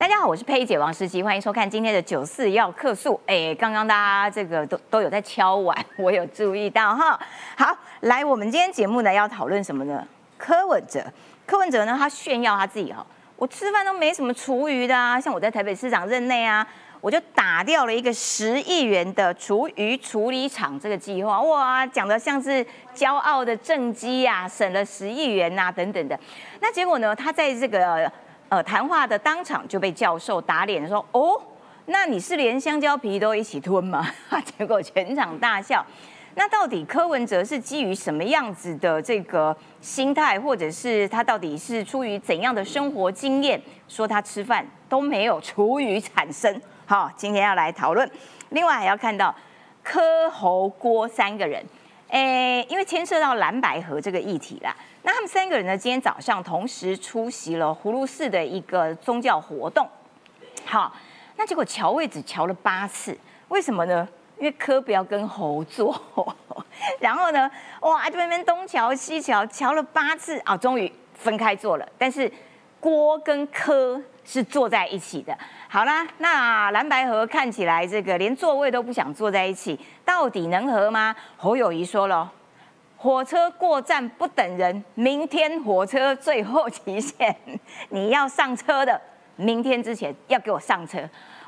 大家好，我是佩姐王诗琪，欢迎收看今天的九四要客诉。哎，刚刚大家这个都都有在敲碗，我有注意到哈。好，来，我们今天节目呢要讨论什么呢？柯文哲，柯文哲呢，他炫耀他自己哈，我吃饭都没什么厨余的啊，像我在台北市长任内啊，我就打掉了一个十亿元的厨余处理厂这个计划，哇，讲的像是骄傲的政绩呀，省了十亿元呐，等等的。那结果呢，他在这个。呃，谈话的当场就被教授打脸说：“哦，那你是连香蕉皮都一起吞吗？” 结果全场大笑。那到底柯文哲是基于什么样子的这个心态，或者是他到底是出于怎样的生活经验，说他吃饭都没有厨余产生？好，今天要来讨论。另外还要看到柯侯郭三个人。诶，因为牵涉到蓝白河这个议题啦，那他们三个人呢，今天早上同时出席了葫芦寺的一个宗教活动。好，那结果瞧位置瞧了八次，为什么呢？因为柯不要跟侯坐，然后呢，哇，这边东瞧西瞧，瞧了八次啊，终于分开坐了。但是郭跟科是坐在一起的。好啦，那蓝白河看起来这个连座位都不想坐在一起，到底能合吗？侯友谊说了，火车过站不等人，明天火车最后期限，你要上车的，明天之前要给我上车。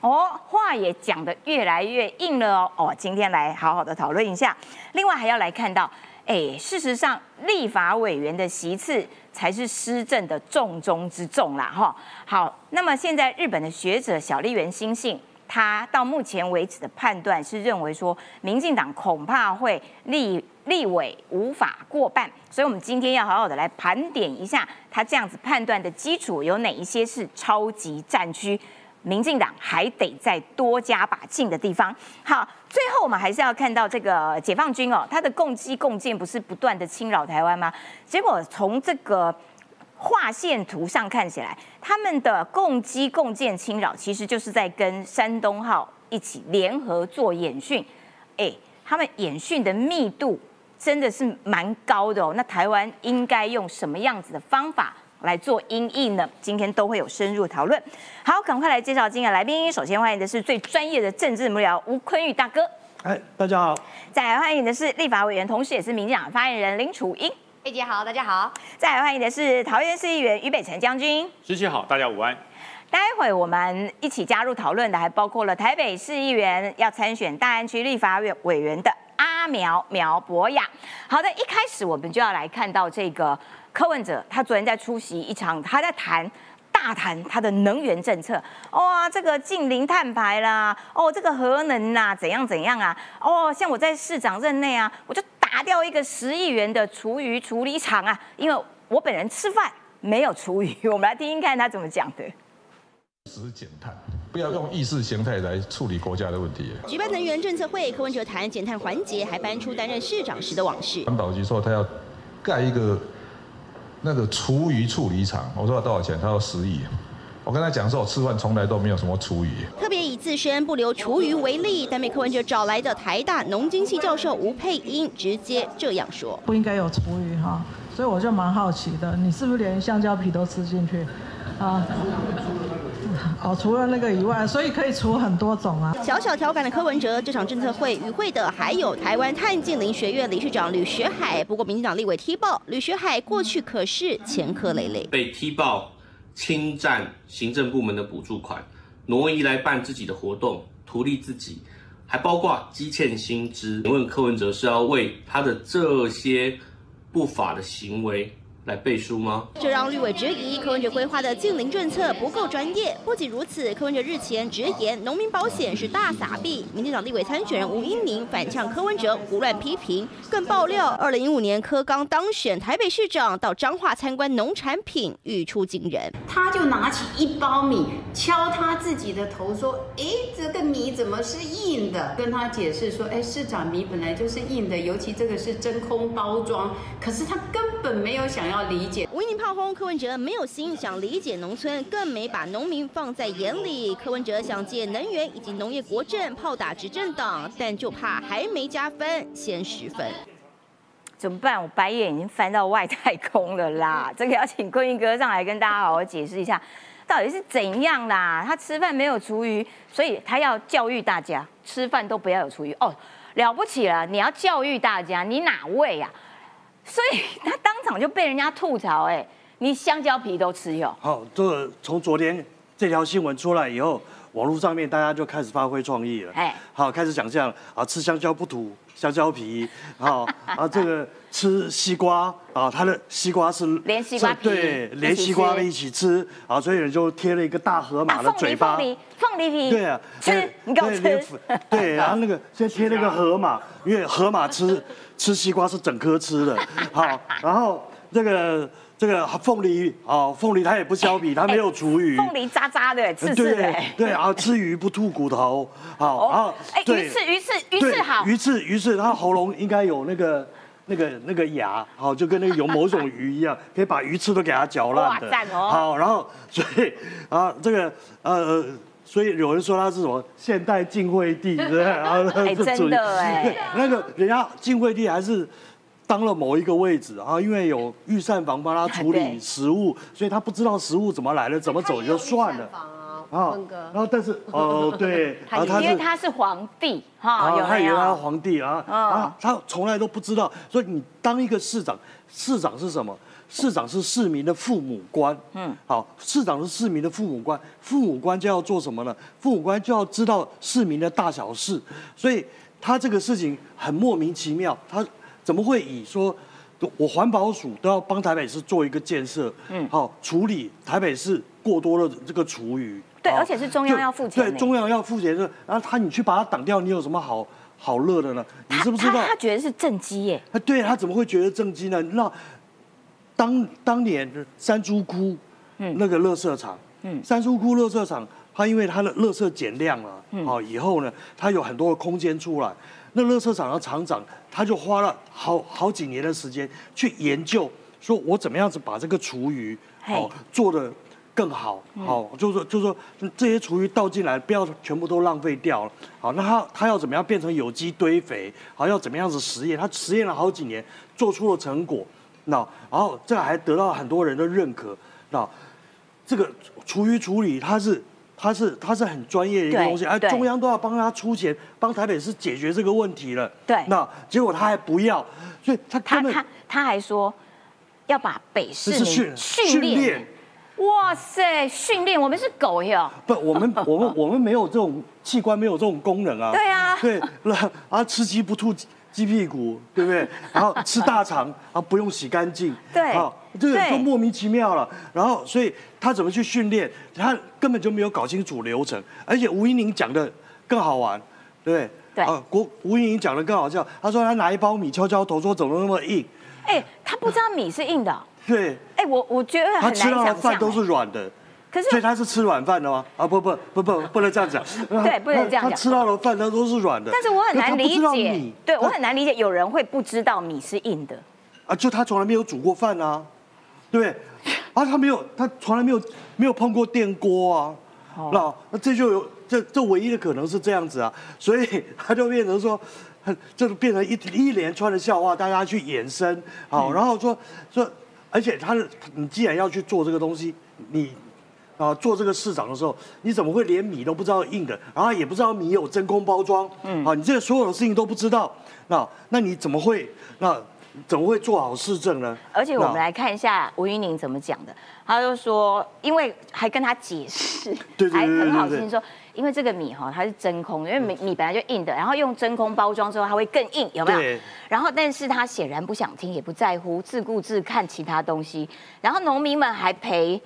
哦，话也讲得越来越硬了哦。哦，今天来好好的讨论一下。另外还要来看到，哎，事实上立法委员的席次。才是施政的重中之重啦，哈。好，那么现在日本的学者小笠原新信，他到目前为止的判断是认为说，民进党恐怕会立立委无法过半，所以我们今天要好好的来盘点一下他这样子判断的基础有哪一些是超级战区。民进党还得再多加把劲的地方。好，最后我们还是要看到这个解放军哦，他的共机共建不是不断的侵扰台湾吗？结果从这个划线图上看起来，他们的共机共建侵扰其实就是在跟山东号一起联合做演训。哎，他们演训的密度真的是蛮高的哦。那台湾应该用什么样子的方法？来做音译呢？今天都会有深入讨论。好，赶快来介绍今天的来宾。首先欢迎的是最专业的政治幕僚吴坤玉大哥。哎，大家好。再来欢迎的是立法委员，同时也是民进党发言人林楚英。佩姐好，大家好。再来欢迎的是桃园市议员于北辰将军。十七好，大家午安。待会我们一起加入讨论的还包括了台北市议员要参选大安区立法委委员的阿苗苗博雅。好的，一开始我们就要来看到这个。柯文哲他昨天在出席一场，他在谈大谈他的能源政策，哇，这个近零碳排啦，哦，这个核能呐，怎样怎样啊，哦，像我在市长任内啊，我就打掉一个十亿元的厨余处理厂啊，因为我本人吃饭没有厨余，我们来听听看他怎么讲的。只减碳，不要用意识形态来处理国家的问题。举办能源政策会，柯文哲谈减碳环节，还搬出担任市长时的往事。环保局说他要盖一个。那个厨余处理厂，我说要多少钱？他说十亿。我跟他讲说，我吃饭从来都没有什么厨余。特别以自身不留厨余为例，但被柯文哲找来的台大农经系教授吴佩英直接这样说：不应该有厨余哈。所以我就蛮好奇的，你是不是连香蕉皮都吃进去？啊？哦，除了那个以外，所以可以除很多种啊。小小调侃的柯文哲，这场政策会与会的还有台湾碳净林学院理事长吕学海。不过，民进党立委踢爆吕学海过去可是前科累累，被踢爆侵占行政部门的补助款，挪移来办自己的活动，图利自己，还包括积欠薪资。请问柯文哲是要为他的这些不法的行为？来背书吗？这让绿委质疑柯文哲规划的禁零政策不够专业。不仅如此，柯文哲日前直言农民保险是大撒币。民进党立委参选人吴英宁反呛柯文哲胡乱批评，更爆料，二零一五年柯刚当选台北市长，到彰化参观农产品，语出惊人。他就拿起一包米，敲他自己的头说：“哎，这个米怎么是硬的？”跟他解释说：“哎，市长米本来就是硬的，尤其这个是真空包装。”可是他根本没有想要。理解，维宁炮轰柯文哲没有心想理解农村，更没把农民放在眼里。柯文哲想借能源以及农业国政炮打执政党，但就怕还没加分先十分。怎么办？我白眼已经翻到外太空了啦！这个要请坤一哥上来跟大家好好解释一下，到底是怎样啦？他吃饭没有厨余，所以他要教育大家吃饭都不要有厨余哦，了不起了！你要教育大家，你哪位呀？所以他当场就被人家吐槽，哎，你香蕉皮都吃哟。好，这个从昨天这条新闻出来以后，网络上面大家就开始发挥创意了。哎，好，开始想象啊，吃香蕉不吐香蕉皮，好啊，这个吃西瓜啊，它的西瓜是连西瓜皮对，连西瓜一起吃啊，所以人就贴了一个大河马的嘴巴，凤梨凤梨皮，对啊，吃你给我吃，对，然后那个先贴那个河马，因为河马吃吃西瓜是整颗吃的，好，然后这个。这个凤梨啊，凤梨它也不削皮，它没有厨余。凤梨渣渣的，刺刺的。对啊，吃鱼不吐骨头，好，然后哎，鱼刺鱼刺鱼刺好。鱼刺鱼刺，它喉咙应该有那个那个那个牙，好，就跟那个有某种鱼一样，可以把鱼刺都给它嚼烂的。好，然后所以啊，这个呃，所以有人说他是什么现代晋惠帝，对不对？哎，真的哎，那个人家晋惠帝还是。当了某一个位置啊，因为有御膳房帮他处理食物，所以他不知道食物怎么来的，怎么走就算了。啊，然后但是 哦对，他因为他是皇帝哈，他以为他是皇帝啊啊，他从来都不知道。所以你当一个市长，市长是什么？市长是市民的父母官。嗯，好，市长是市民的父母官，父母官就要做什么呢？父母官就要知道市民的大小事，所以他这个事情很莫名其妙，他。怎么会以说，我环保署都要帮台北市做一个建设，嗯，好处理台北市过多的这个厨余，对，而且是中央要付钱，对，中央要付钱的，然后他你去把它挡掉，你有什么好好乐的呢？你知不知道？他觉得是正畸耶，啊对他怎么会觉得正畸呢？那当当年三珠窟，嗯，那个垃圾场，嗯，三珠窟垃圾场，它因为它的垃圾减量了，好以后呢，它有很多的空间出来。那乐车厂的厂长，他就花了好好几年的时间去研究，说我怎么样子把这个厨余好做的更好，好就是说就是说这些厨余倒进来，不要全部都浪费掉了。好，那他他要怎么样变成有机堆肥？好，要怎么样子实验？他实验了好几年，做出了成果。那然后这还得到很多人的认可。那这个厨余处理，它是。它是它是很专业的一个东西，而中央都要帮他出钱，帮台北市解决这个问题了。对，那结果他还不要，所以他他他他还说要把北市训训练。哇塞，训练我们是狗哟！不，我们我们我们没有这种器官，没有这种功能啊。对啊，对，啊吃鸡不吐鸡屁股，对不对？然后吃大肠啊不用洗干净。对，好，这个就莫名其妙了。然后所以。他怎么去训练？他根本就没有搞清楚流程，而且吴英宁讲的更好玩，对不对？对啊，国吴英宁讲的更好笑。他说他拿一包米敲敲头，说怎么那么硬？哎，他不知道米是硬的。对。哎，我我觉得很难想象。他吃到的饭都是软的。可是。所以他是吃软饭的吗？啊不不不不，不能这样讲。对，不能这样讲。他吃到的饭他都是软的。但是我很难理解，对我很难理解有人会不知道米是硬的。啊，就他从来没有煮过饭啊，对。啊，他没有，他从来没有没有碰过电锅啊，那那这就有这这唯一的可能是这样子啊，所以 他就变成说，这就变成一一连串的笑话，大家去衍生，好，然后说说，而且他你既然要去做这个东西，你啊做这个市长的时候，你怎么会连米都不知道硬的，然后也不知道米有真空包装，嗯，啊，你这个所有的事情都不知道，那那你怎么会那？怎么会做好市政呢？而且我们来看一下吴云宁怎么讲的，他就说，因为还跟他解释，还很好心说，因为这个米哈它是真空，因为米米本来就硬的，然后用真空包装之后它会更硬，有没有？然后但是他显然不想听，也不在乎，自顾自看其他东西。然后农民们还陪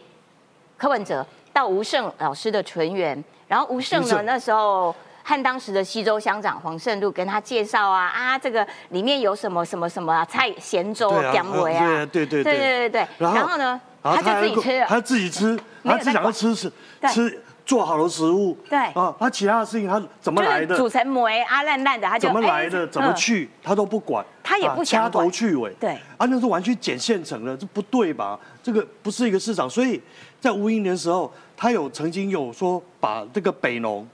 柯文哲到吴胜老师的纯元，然后吴胜呢那时候。和当时的西州乡长黄胜禄跟他介绍啊啊，这个里面有什么什么什么啊菜咸粥姜维啊，对对对对。对对对。然后呢，他就自己吃，他自己吃，他只想要吃吃吃做好了食物。对啊，他其他的事情他怎么来的？煮成梅啊烂烂的，他就怎么来的？怎么去？他都不管，他也不掐头去尾。对，啊，那是完全捡现成的，这不对吧？这个不是一个市场，所以在吴英年时候，他有曾经有说把这个北农。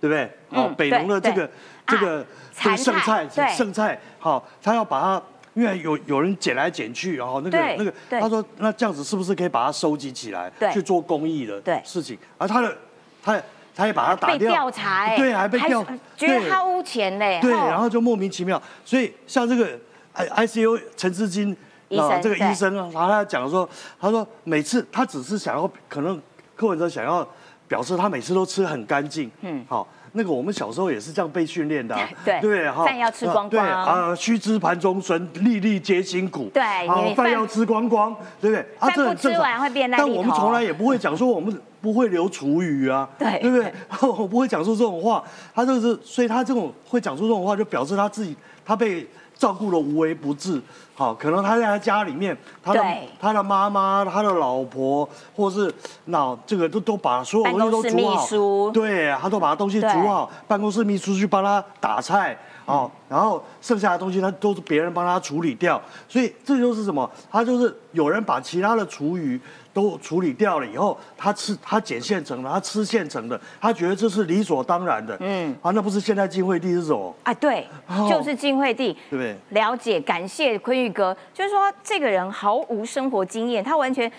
对不对？哦，北农的这个这个这个剩菜剩菜，好，他要把它因为有有人捡来捡去，然后那个那个，他说那这样子是不是可以把它收集起来，去做公益的事情？而他的他他也把他打被掉，调查哎，对，还被调，觉得对他污钱嘞，对，哦然后就莫名其妙。所以像这个 I ICU 陈志金医生这个医生啊，然后他讲说，他说每次他只是想要，可能柯文哲想要表示他每次都吃很干净，嗯，好。那个我们小时候也是这样被训练的、啊，对对哈，饭要吃光光对啊，须知盘中餐，粒粒皆辛苦，对好你饭饭要吃光光，对不对？啊饭不吃这很正常完会变烂但我们从来也不会讲说我们不会留厨余啊，对对不对？我不会讲出这种话，他就是，所以他这种会讲出这种话，就表示他自己他被照顾的无微不至。好，可能他在他家里面，他的对他的妈妈、他的老婆，或是那这个都都把所有东西都煮好秘书，对，他都把东西煮好，办公室秘书去帮他打菜。哦，然后剩下的东西他都是别人帮他处理掉，所以这就是什么？他就是有人把其他的厨余都处理掉了以后，他吃他捡现成的，他吃现成的，他觉得这是理所当然的。嗯，啊，那不是现在晋惠帝是什么？啊，对，哦就是晋惠帝，对对？了解，感谢坤玉哥，就是说这个人毫无生活经验，他完全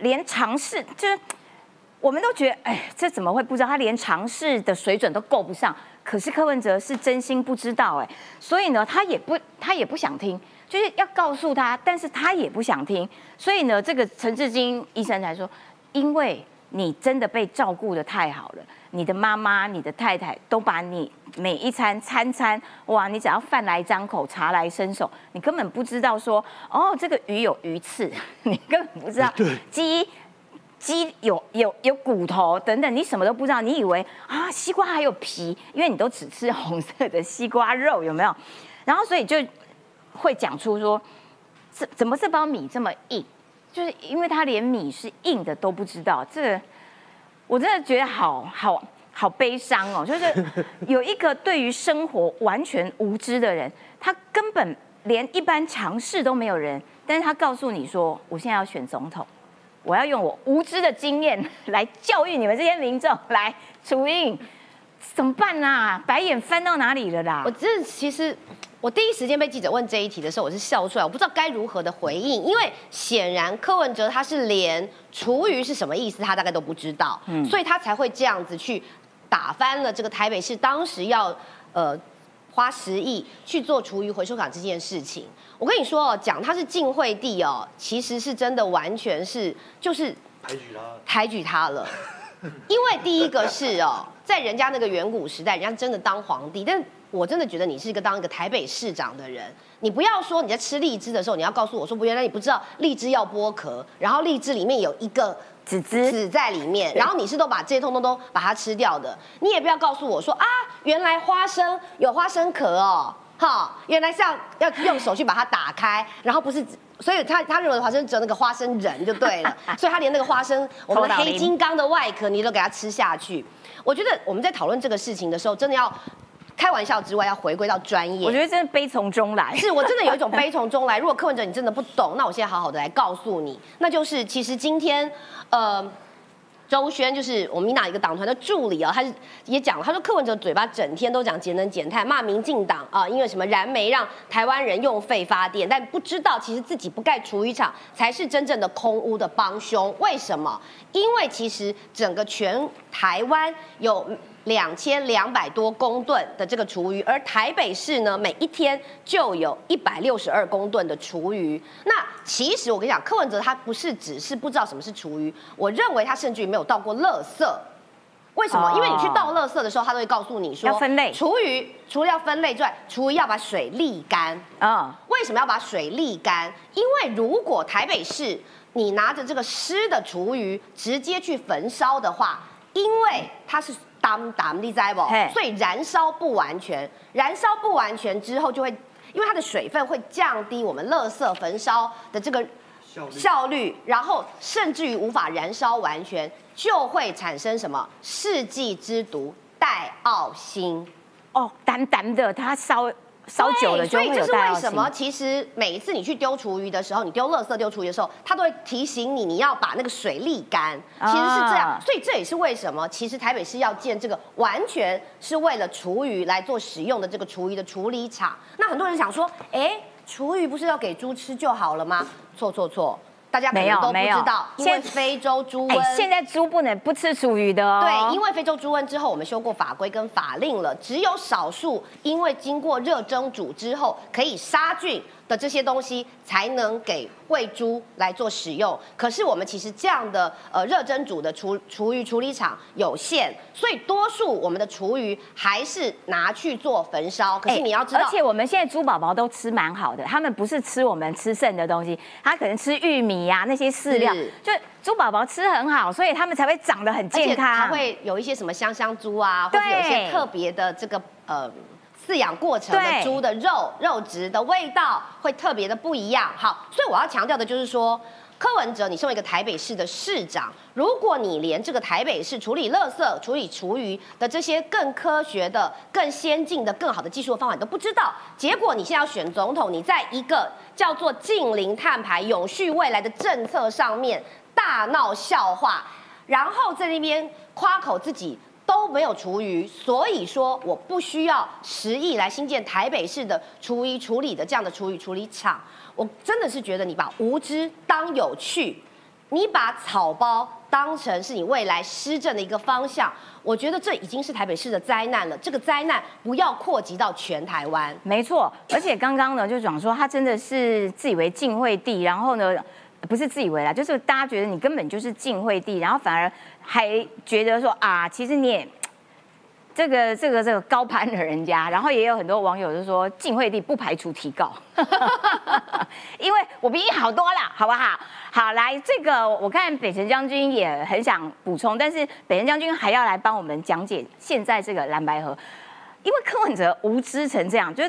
连尝试，就是我们都觉得，哎，这怎么会不知道？他连尝试的水准都够不上。可是柯文哲是真心不知道，哎，所以呢，他也不，他也不想听，就是要告诉他，但是他也不想听。所以呢，这个陈志金医生才说，因为你真的被照顾的太好了，你的妈妈、你的太太都把你每一餐餐餐，哇，你只要饭来张口，茶来伸手，你根本不知道说，哦，这个鱼有鱼刺，你根本不知道对鸡。鸡有有有骨头等等，你什么都不知道，你以为啊西瓜还有皮，因为你都只吃红色的西瓜肉，有没有？然后所以就会讲出说，怎怎么这包米这么硬？就是因为他连米是硬的都不知道，这我真的觉得好好好悲伤哦。就是有一个对于生活完全无知的人，他根本连一般常识都没有人，但是他告诉你说，我现在要选总统，我要用我无知的经验 来教育你们这些民众，来楚印，怎么办啊？白眼翻到哪里了啦我？这其实，我第一时间被记者问这一题的时候，我是笑出来，我不知道该如何的回应，因为显然柯文哲他是连厨余是什么意思，他大概都不知道，所以他才会这样子去打翻了这个台北市当时要呃花十亿去做厨余回收厂这件事情。我跟你说哦，讲他是晋惠帝哦，其实是真的完全是就是抬举他。抬举他了，因为第一个是哦，在人家那个远古时代，人家真的当皇帝，但我真的觉得你是一个当一个台北市长的人，你不要说你在吃荔枝的时候，你要告诉我说不，原来你不知道荔枝要剥壳，然后荔枝里面有一个籽籽籽在里面，然后你是都把这些通通都把它吃掉的，你也不要告诉我说啊，原来花生有花生壳哦。哈，原来是要要用手去把它打开，然后不是，所以他他认为花生只有那个花生仁就对了，所以他连那个花生我们的黑金刚的外壳你都给它吃下去。我觉得我们在讨论这个事情的时候，真的要开玩笑之外，要回归到专业。我觉得真的悲从中来。是我真的有一种悲从中来。如果柯文哲你真的不懂，那我现在好好的来告诉你，那就是其实今天，呃。周轩就是我们民党一个党团的助理啊，他是也讲了，他说柯文哲嘴巴整天都讲节能减碳，骂民进党啊，因为什么燃煤让台湾人用废发电，但不知道其实自己不盖厨余厂才是真正的空屋的帮凶。为什么？因为其实整个全台湾有两千两百多公吨的这个厨余，而台北市呢，每一天就有一百六十二公吨的厨余。那其实我跟你讲，柯文哲他不是只是不知道什么是厨余，我认为他甚至于没有倒过垃圾。为什么？哦因为你去倒垃圾的时候，他都会告诉你说要分类厨余除了要分类之外，厨余要把水沥干。嗯，为什么要把水沥干？因为如果台北市你拿着这个湿的厨余直接去焚烧的话，因为它是当当你知不嘿？所以燃烧不完全，燃烧不完全之后就会，因为它的水分会降低我们垃圾焚烧的这个效率效率，然后甚至于无法燃烧完全，就会产生什么世纪之毒戴奥辛。哦，淡淡的，它烧烧久了就会对所以这是为什么？其实每一次你去丢厨余的时候，你丢垃圾丢厨余的时候，它都会提醒你，你要把那个水沥干。其实是这样啊，所以这也是为什么，其实台北市要建这个完全是为了厨余来做使用的这个厨余的处理厂。那很多人想说，哎。厨余不是要给猪吃就好了吗？错错错，大家可没有能都不知道，因为非洲猪哎、瘟。现在猪不能不吃鼠鱼的哦。对，因为非洲猪瘟之后，我们修过法规跟法令了，只有少数因为经过热蒸煮之后可以杀菌的这些东西，才能给喂猪来做使用。可是我们其实这样的呃热蒸煮的厨厨余处理厂有限，所以多数我们的厨余还是拿去做焚烧。可是你要知道，哎而且我们现在猪宝宝都吃蛮好的，他们不是吃我们吃剩的东西，他可能吃玉米呀、那些饲料是，就猪宝宝吃很好，所以他们才会长得很而且健康。它会有一些什么香香猪啊，或者有一些特别的这个呃饲养过程的猪的肉肉质的味道会特别的不一样。好，所以我要强调的就是说。柯文哲，你身为一个台北市的市长，如果你连这个台北市处理垃圾、处理厨余的这些更科学的、更先进的、更好的技术的方法你都不知道，结果你现在要选总统，你在一个叫做近零碳排、永续未来的政策上面大闹笑话，然后在那边夸口自己都没有厨余，所以说我不需要十亿来新建台北市的厨余处理的这样的厨余处理厂。我真的是觉得你把无知当有趣，你把草包当成是你未来施政的一个方向，我觉得这已经是台北市的灾难了。这个灾难不要扩及到全台湾。没错，而且刚刚呢就讲说他真的是自以为晋惠帝，然后呢不是自以为啦，就是大家觉得你根本就是晋惠帝，然后反而还觉得说啊，其实你也。这个这个这个高攀了人家，然后也有很多网友就说晋惠帝不排除提高，因为我比你好多了，好不好？好，来这个我看北辰将军也很想补充，但是北辰将军还要来帮我们讲解现在这个蓝白河，因为柯文哲无知成这样，就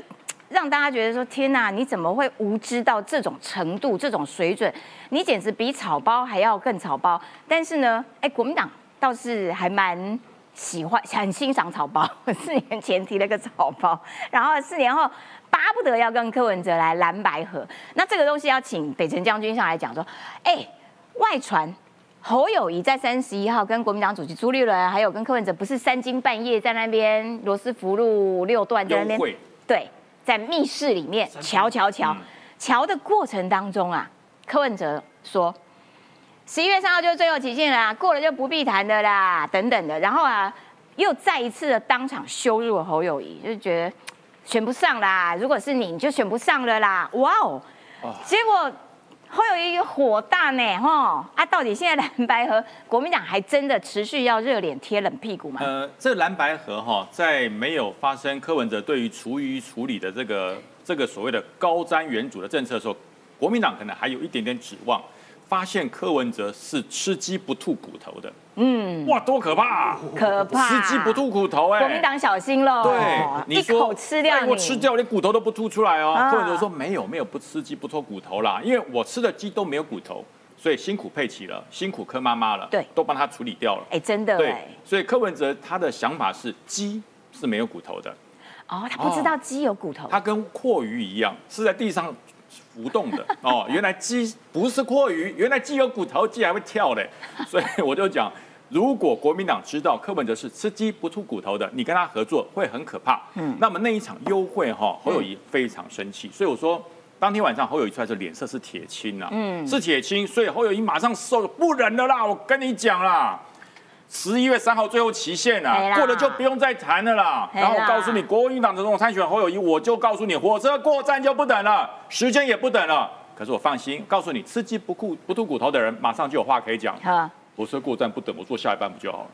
让大家觉得说天哪，你怎么会无知到这种程度、这种水准？你简直比草包还要更草包。但是呢，哎，国民党倒是还蛮。喜欢很欣赏草包，四年前提了个草包，然后四年后巴不得要跟柯文哲来蓝白合。那这个东西要请北辰将军上来讲说，哎，外传侯友谊在三十一号跟国民党主席朱立伦还有跟柯文哲不是三更半夜在那边罗斯福路六段在那边对，在密室里面瞧瞧瞧，瞧的过程当中啊，柯文哲说。十一月三号就是最后期限了啦，过了就不必谈的啦，等等的。然后啊，又再一次的当场羞辱了侯友谊，就是觉得选不上啦。如果是你，你就选不上了啦。哇哦！结果侯友谊火大呢，哈啊！到底现在蓝白河国民党还真的持续要热脸贴冷屁股吗？呃，这蓝白河哈，在没有发生柯文哲对于厨余处理的这个这个所谓的高瞻远瞩的政策的时候，国民党可能还有一点点指望。发现柯文哲是吃鸡不吐骨头的，嗯，哇，多可怕、啊！可怕！吃鸡不吐骨头、哎，国民党小心喽！对，一口吃掉你，我吃掉连骨头都不吐出来哦。啊柯文哲说没有没有，不吃鸡不吐骨头啦，因为我吃的鸡都没有骨头，所以辛苦佩奇了，辛苦柯妈妈了，对，都帮他处理掉了。哎，真的，对，所以柯文哲他的想法是鸡是没有骨头的，哦，他不知道鸡有骨头，它跟阔鱼一样是在地上。浮动的哦，原来鸡不是阔鱼，原来鸡有骨头，鸡还会跳嘞，所以我就讲，如果国民党知道柯文哲是吃鸡不吐骨头的，你跟他合作会很可怕。嗯，那么那一场优惠哈，侯友谊非常生气，所以我说当天晚上侯友谊出来的脸色是铁青啊，嗯，是铁青，所以侯友谊马上受了不忍了啦，我跟你讲啦。十一月三号最后期限了，过了就不用再谈了啦。然后我告诉你，国民党的总统参选侯友谊，我就告诉你，火车过站就不等了，时间也不等了。可是我放心，告诉你，吃鸡不吐不吐骨头的人，马上就有话可以讲。火车过站不等，我坐下一班不就好了？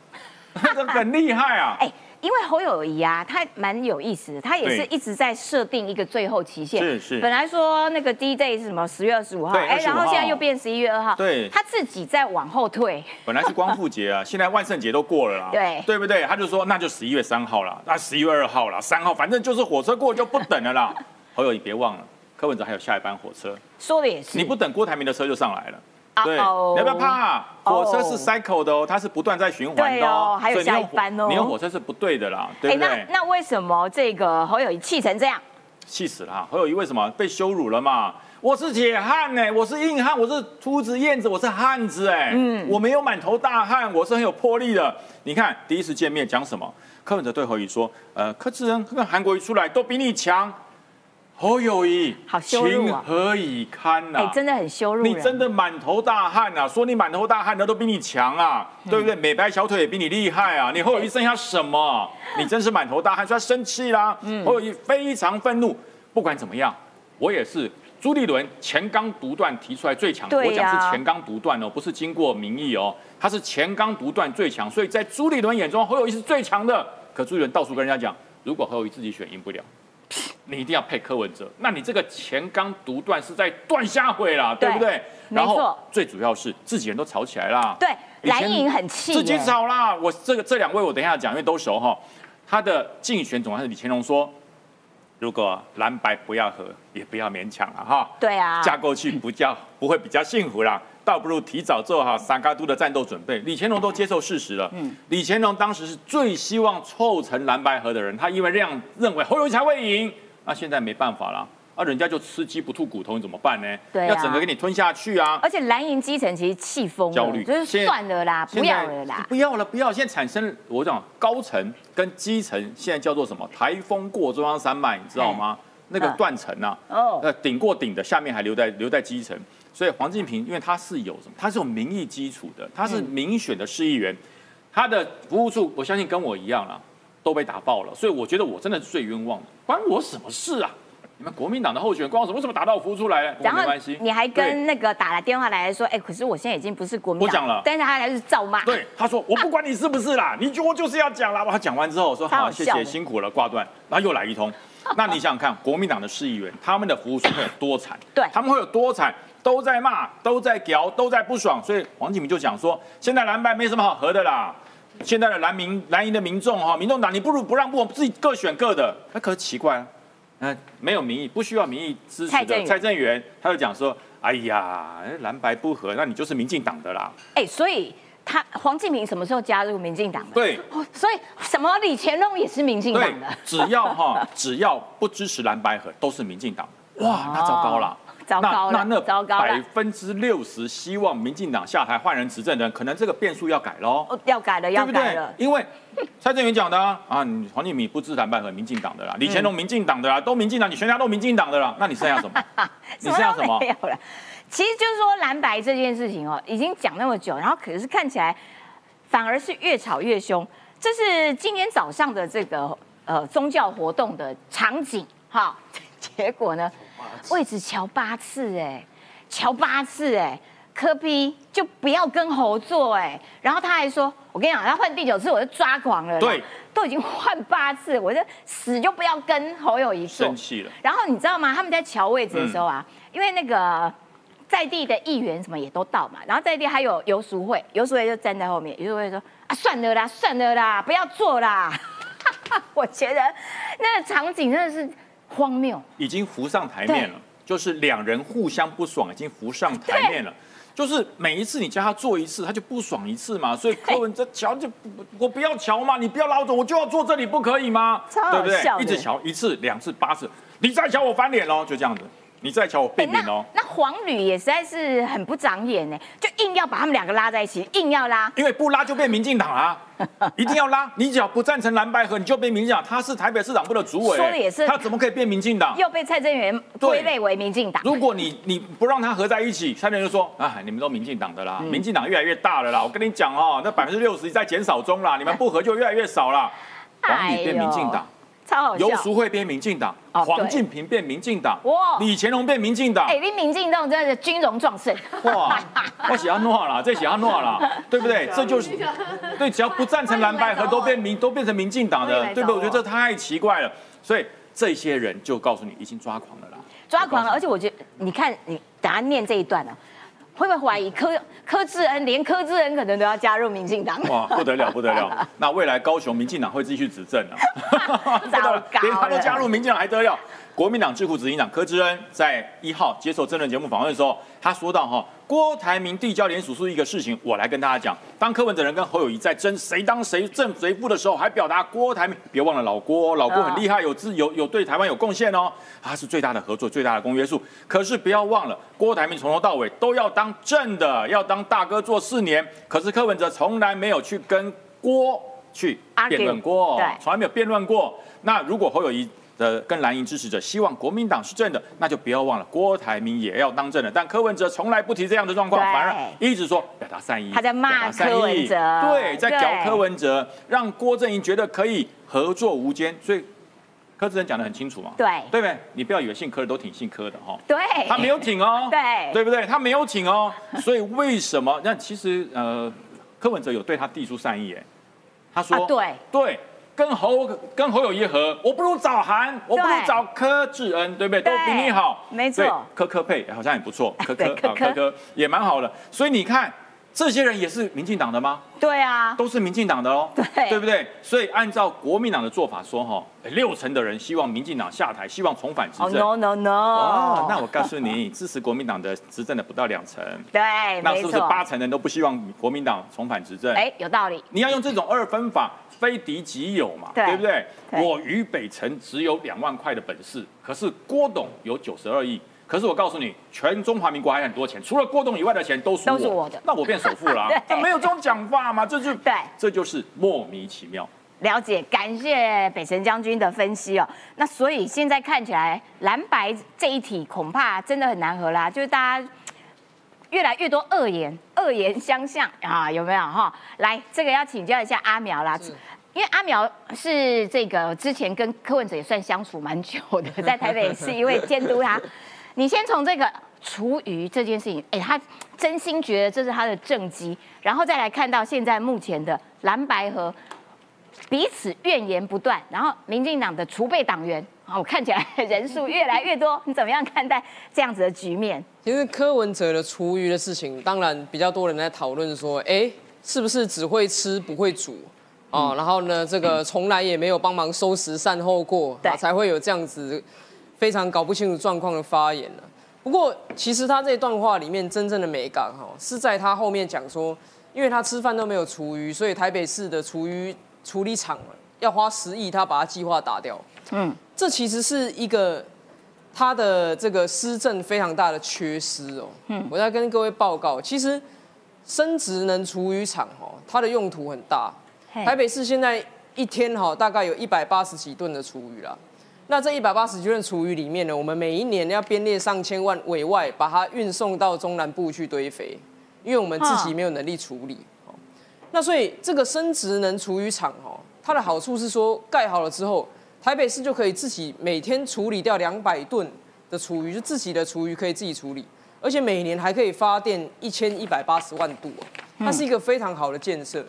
这很厉害啊！哎。因为侯友谊啊，他蛮有意思的，他也是一直在设定一个最后期限。是是。本来说那个 D day 是什么十月二十五号，哎，然后现在又变十一月二号。对。他自己在往后退。本来是光复节啊，现在万圣节都过了啦。对。对不对？他就说那就十一月三号了，那十一月二号了，三号反正就是火车过就不等了啦。侯友谊别忘了，柯文哲还有下一班火车。说的也是。你不等郭台铭的车就上来了。对，你要不要怕？火车是 cycle 的哦，它是不断在循环的哦，还有下一班哦。你用火车是不对的啦，对不对？那那为什么这个侯友谊气成这样？气死了！侯友谊为什么被羞辱了嘛？我是铁汉呢，我是硬汉，我是秃子燕子，我是汉子哎，嗯，我没有满头大汗，我是很有魄力的。你看第一次见面讲什么？柯文哲对侯友谊说，呃，柯志恩跟韩国瑜出来都比你强。侯友谊，好羞辱啊情何以堪呐、哎，真的很羞辱。你真的满头大汗啊！说你满头大汗的都比你强啊，嗯对不对？美白小腿也比你厉害啊！你侯友谊剩下什么？你真是满头大汗，所以他生气啦。嗯侯友谊非常愤怒。不管怎么样，我也是朱立伦前刚独断提出来最强的。我讲是前刚独断哦，不是经过民意哦，他是前刚独断最强。所以在朱立伦眼中，侯友谊是最强的。可朱立伦到处跟人家讲，如果侯友谊自己选赢不了。你一定要配柯文哲，那你这个前刚独断是在断下回啦，对不对？然后最主要是自己人都吵起来啦。对蓝营很气自己吵啦。我这个这两位我等一下讲，因为都熟哈。他的竞选总还是李乾隆说，如果蓝白不要和，也不要勉强了哈。对啊嫁过去不叫不会比较幸福啦，倒不如提早做好三嘎都的战斗准备。李乾隆都接受事实了。嗯，李乾隆当时是最希望凑成蓝白河的人，他因为这样认为侯友宜才会赢。那现在没办法了，啊，人家就吃鸡不吐骨头，你怎么办呢？对啊要整个给你吞下去啊。而且蓝营基层其实气疯了，焦虑就是算了啦，不要了啦。不要了，不要！现在产生我讲高层跟基层，现在叫做什么？台风过中央山脉，你知道吗？那个断层啊，哦呃，顶过顶的，下面还留在留在基层。所以黄进平，因为他是有什么？他是有民意基础的，他是民选的市议员，他的服务处，我相信跟我一样啦，都被打爆了。所以我觉得我真的是最冤枉的，关我什么事啊？你们国民党的候选人关我什么？为什么打到我服务处来了？我然后没关系。你还跟那个打了电话来说，哎，可是我现在已经不是国民党，我讲了但是他还是照骂。对，他说我不管你是不是啦，你就我就是要讲啦。他讲完之后我说好，谢谢辛苦了，挂断，然后又来一通。那你想想看，国民党的市议员，他们的服务处会有多惨？对他们会有多惨？都在骂，都在屌，都在不爽。所以黄启明就讲说，现在蓝白没什么好合的啦。现在的蓝民蓝营的民众哈，民众党你不如不让步，自己各选各的。那可是奇怪啊，嗯，没有民意，不需要民意支持的蔡正元他就讲说，哎呀，蓝白不合，那你就是民进党的啦。哎，所以他黄敬平什么时候加入民进党的？对，哦，所以什么李乾隆也是民进对党的，，只要哈，只要不支持蓝白合，都是民进党。哇，那糟糕了。哦糟糕了那那糟糕百分之六十希望民进党下台换人执政的人，可能这个变数要改喽，哦，要改了，要改了？。因为蔡正元讲的啊，啊你黄建民不支持蓝白合，民进党的啦，李乾隆民进党的啦，都民进党，你全家都民进党的啦，那你剩下什么？你剩下什么没？有了。其实就是说蓝白这件事情哦，已经讲那么久，然后可是看起来反而是越吵越凶。这是今天早上的这个呃宗教活动的场景哈，结果呢位置瞧八次哎，瞧八次哎。科比就不要跟猴做哎，然后他还说：“我跟你讲，他换第九次我就抓狂了。对，都已经换八次，我就死就不要跟侯友谊做。生气了。然后你知道吗？他们在瞧位置的时候啊，因为那个在地的议员什么也都到嘛，然后在地还有游淑慧，游淑慧就站在后面，游淑慧说啊，算了啦，算了啦，不要做啦。我觉得那个场景真的是荒谬。已经浮上台面了，就是两人互相不爽，已经浮上台面了。就是每一次你叫他做一次，他就不爽一次嘛。所以柯文哲瞧就我不要瞧嘛，你不要拉走，我就要坐这里，不可以吗？对不对一直瞧一次、两次、八次，你再瞧我翻脸喽，就这样子。你再瞧我哎变脸喽。那黄旅也实在是很不长眼呢，就硬要把他们两个拉在一起，硬要拉。因为不拉就变民进党啦、一定要拉。你只要不赞成蓝白合，你就变民进党。他是台北市长部的主委，说的也是他怎么可以变民进党？又被蔡正元归类为民进党。如果你你不让他合在一起，蔡正元就说啊，你们都民进党的啦，嗯民进党越来越大了啦。我跟你讲哦，那百分之六十在减少中啦，你们不合就越来越少啦。黄旅变民进党，超好笑。游淑慧变民进党，黄进平变民进党，哇李乾隆变民进党哎，。你民进党真的是军容壮盛。哇，我喜欢诺啦，这喜欢诺啦，对不对？这就是 对，只要不赞成蓝白合都变民都变成民进党的，对不对？我觉得这太奇怪了，所以这些人就告诉你已经抓狂了啦。抓狂了，而且我觉得，你看你等下念这一段啊，会不会怀疑柯柯志恩连柯志恩可能都要加入民进党？哇，不得了，不得了！那未来高雄民进党会继续执政啊，连他都加入民进党还得了？国民党智库执行长柯志恩在一号接受真人节目访问的时候，他说到哈，郭台铭递交联署书一个事情，我来跟大家讲。当柯文哲人跟侯友谊在争谁当谁正谁副的时候，还表达郭台铭，别忘了老郭，老郭很厉害，有自有有对台湾有贡献哦，他是最大的合作，最大的公约数。可是不要忘了，郭台铭从头到尾都要当正的，要当大哥做四年，可是柯文哲从来没有去跟郭去辩论过从来没有辩论过。那如果侯友谊的跟蓝营支持者希望国民党是正的，那就不要忘了郭台铭也要当正的。但柯文哲从来不提这样的状况，反而一直说表达善意，他在骂善意柯文哲对，在对搞柯文哲，让郭正营觉得可以合作无间，所以柯志恩讲的很清楚嘛，对对不对？你不要以为姓柯的都挺姓柯的哈。对，他没有挺哦，对对不对？他没有挺哦，所以为什么？那其实呃，柯文哲有对他递出善意，哎，他说、啊对对，跟侯跟侯友谊合，我不如找韩，我不如找柯志恩，对不对？对都比你好，没错对柯柯配好像也不错，柯柯 对柯柯啊柯柯也蛮好的，所以你看。这些人也是民进党的吗？对啊，都是民进党的哦，对对不对？所以按照国民党的做法说，哈，哎六成的人希望民进党下台，希望重返执哦政。no no no，哦，那我告诉你，支持国民党的执政的不到两成，对，那是不是，八成人都不希望国民党重返执政？哎，有道理，你要用这种二分法，非敌即友嘛，对对不对？对我于北辰只有两万块的本事，可是郭董有九十二亿。可是我告诉你，全中华民国还很多钱，除了郭董以外的钱都是我，都是我的那我变首富了、啊没有这种讲法嘛？这就对这就是莫名其妙。了解，感谢北辰将军的分析哦。那所以现在看起来蓝白这一体恐怕真的很难合啦，就是大家越来越多恶言，恶言相向啊，有没有哈？来，这个要请教一下阿苗啦。因为阿苗是这个之前跟柯文哲也算相处蛮久的，在台北是一位监督他。你先从这个厨余这件事情，哎，他真心觉得这是他的政绩，然后再来看到现在目前的蓝白和彼此怨言不断，然后民进党的储备党员啊，我看起来人数越来越多，你怎么样看待这样子的局面？其实柯文哲的厨余的事情，当然比较多人在讨论说，哎，是不是只会吃不会煮哦？然后呢，这个从来也没有帮忙收拾善后过，对啊才会有这样子非常搞不清楚状况的发言了。不过，其实他这段话里面真正的美感哈，是在他后面讲说，因为他吃饭都没有厨余，所以台北市的厨余处理厂要花十亿，他把他计划打掉。嗯，这其实是一个他的这个施政非常大的缺失哦。嗯，我在跟各位报告，其实生职能厨余厂哦，它的用途很大。台北市现在一天哈大概有一百八十几吨的厨余啦。那这一百八十几吨厨余里面呢，我们每一年要编列上千万委外，把它运送到中南部去堆肥，因为我们自己没有能力处理。哦那所以这个生殖能厨余厂哦，它的好处是说盖好了之后，台北市就可以自己每天处理掉两百吨的厨余，就自己的厨余可以自己处理，而且每年还可以发电一千一百八十万度哦，它是一个非常好的建设。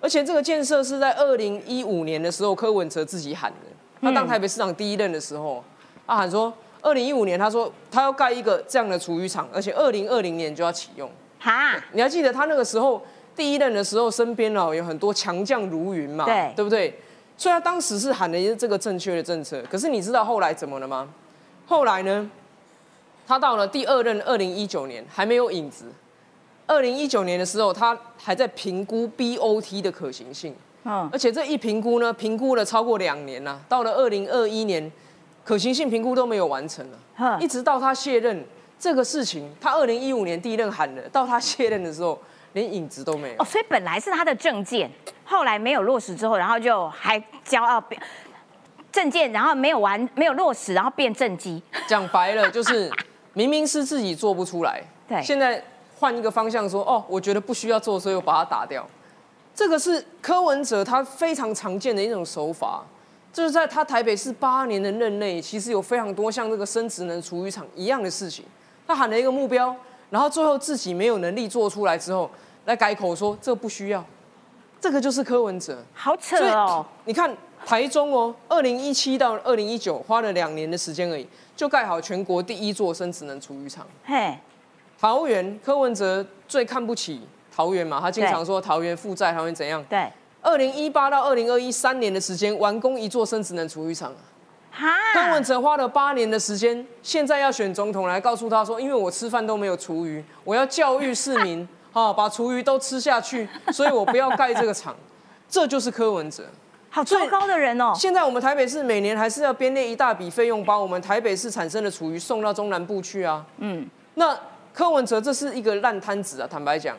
而且这个建设是在二零一五年的时候，柯文哲自己喊的。他当台北市长第一任的时候，他喊说，二零一五年他说他要盖一个这样的厨余厂，而且二零二零年就要启用。哈，你还记得他那个时候第一任的时候，身边哦有很多强将如云嘛，对对不对？所以他当时是喊的这个正确的政策。可是你知道后来怎么了吗？后来呢，他到了第二任二零一九年还没有影子。二零一九年的时候，他还在评估 BOT 的可行性。嗯，而且这一评估呢，评估了超过两年了、到了二零二一年，可行性评估都没有完成了，哼一直到他卸任，这个事情他二零一五年第一任喊了，到他卸任的时候，连影子都没有哦，。所以本来是他的证件，后来没有落实之后，然后就还骄傲变证件，然后没有完没有落实，然后变政绩。讲白了 就是，明明是自己做不出来，对现在换一个方向说，哦，我觉得不需要做，所以我把它打掉。这个是柯文哲他非常常见的一种手法，就是在他台北市八年的任内，其实有非常多像这个生殖能厨余厂一样的事情。他喊了一个目标，然后最后自己没有能力做出来之后，来改口说这个不需要，这个就是柯文哲。好扯哦，你看台中哦，二零一七到二零一九花了两年的时间而已，就盖好全国第一座生殖能厨余厂。嘿，桃园柯文哲最看不起桃园嘛，他经常说桃园负债，桃园怎样？对，二零一八到二零二一三年的时间完工一座生殖能厨余厂。哈，柯文哲花了八年的时间，现在要选总统来告诉他说，因为我吃饭都没有厨余，我要教育市民，哈，把厨余都吃下去，所以我不要盖这个厂。这就是柯文哲。好糟糕的人哦。现在我们台北市每年还是要编列一大笔费用，把我们台北市产生的厨余送到中南部去啊。嗯，那柯文哲这是一个烂摊子啊，坦白讲，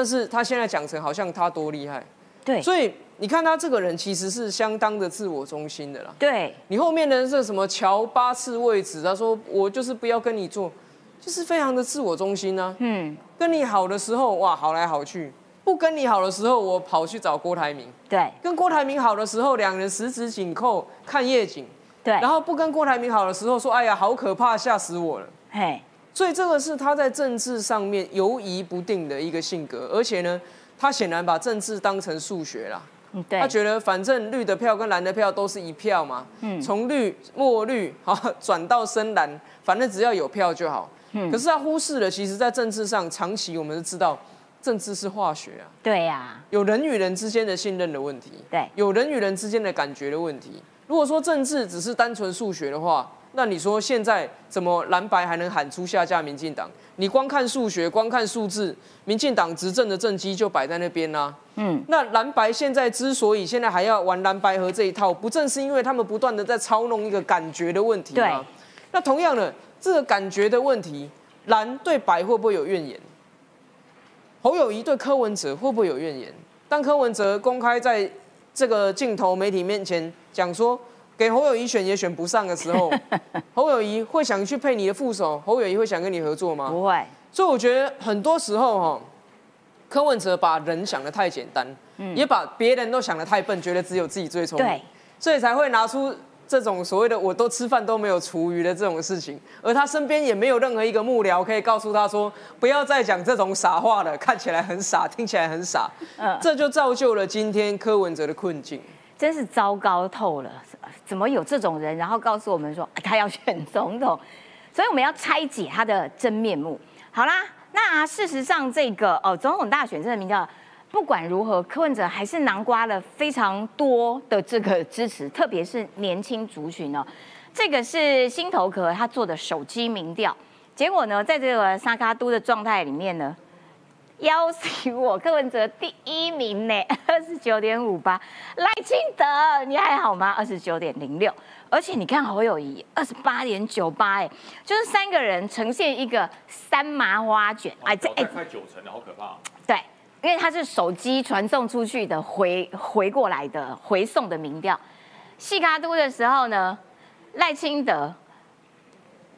但是他现在讲成好像他多厉害。对。所以你看他这个人其实是相当的自我中心的啦。对，你后面的这什么乔八次位置，他说我就是不要跟你做，就是非常的自我中心啊。嗯，跟你好的时候哇好来好去，不跟你好的时候我跑去找郭台铭，对。跟郭台铭好的时候两人十指紧扣看夜景，对，然后不跟郭台铭好的时候说哎呀好可怕吓死我了。嘿，所以这个是他在政治上面游移不定的一个性格，而且呢，他显然把政治当成数学啦。嗯对他，觉得反正绿的票跟蓝的票都是一票嘛，嗯从绿墨绿好转到深蓝，反正只要有票就好。嗯可是他忽视了，其实在政治上长期我们都知道，政治是化学啊，对呀，有人与人之间的信任的问题，对有人与人之间的感觉的问题。如果说政治只是单纯数学的话，那你说现在怎么蓝白还能喊出下架民进党？你光看数学，光看数字，民进党执政的政绩就摆在那边啦、嗯，那蓝白现在之所以现在还要玩蓝白和这一套，不正是因为他们不断的在操弄一个感觉的问题吗？对那同样的，这个感觉的问题，蓝对白会不会有怨言？侯友谊对柯文哲会不会有怨言？当柯文哲公开在这个镜头媒体面前讲说，给侯友谊选也选不上的时候，侯友谊会想去配你的副手，侯友谊会想跟你合作吗？不会，所以我觉得很多时候哈，柯文哲把人想的太简单，也把别人都想的太笨，觉得只有自己最聪明对，所以才会拿出这种所谓的我都吃饭都没有厨余的这种事情，而他身边也没有任何一个幕僚可以告诉他说，不要再讲这种傻话了，看起来很傻，听起来很傻，嗯这就造就了今天柯文哲的困境。真是糟糕透了！怎么有这种人，然后告诉我们说 他要选总统？所以我们要拆解他的真面目。好啦，那事实上这个哦总统大选这个民调，不管如何，柯文哲还是囊瓜了非常多的这个支持，特别是年轻族群哦。这个是新头壳他做的手机民调，结果呢，在这个沙卡都的状态里面呢，邀请我柯文哲第一名呢，二十九点五八，赖清德你还好吗？二十九点零六，而且你看侯友谊二十八点九八，哎，就是三个人呈现一个三麻花卷，哎，这哎。快九成了，好可怕。对，因为他是手机传送出去的回回过来的回送的民调，细卡都的时候呢，赖清德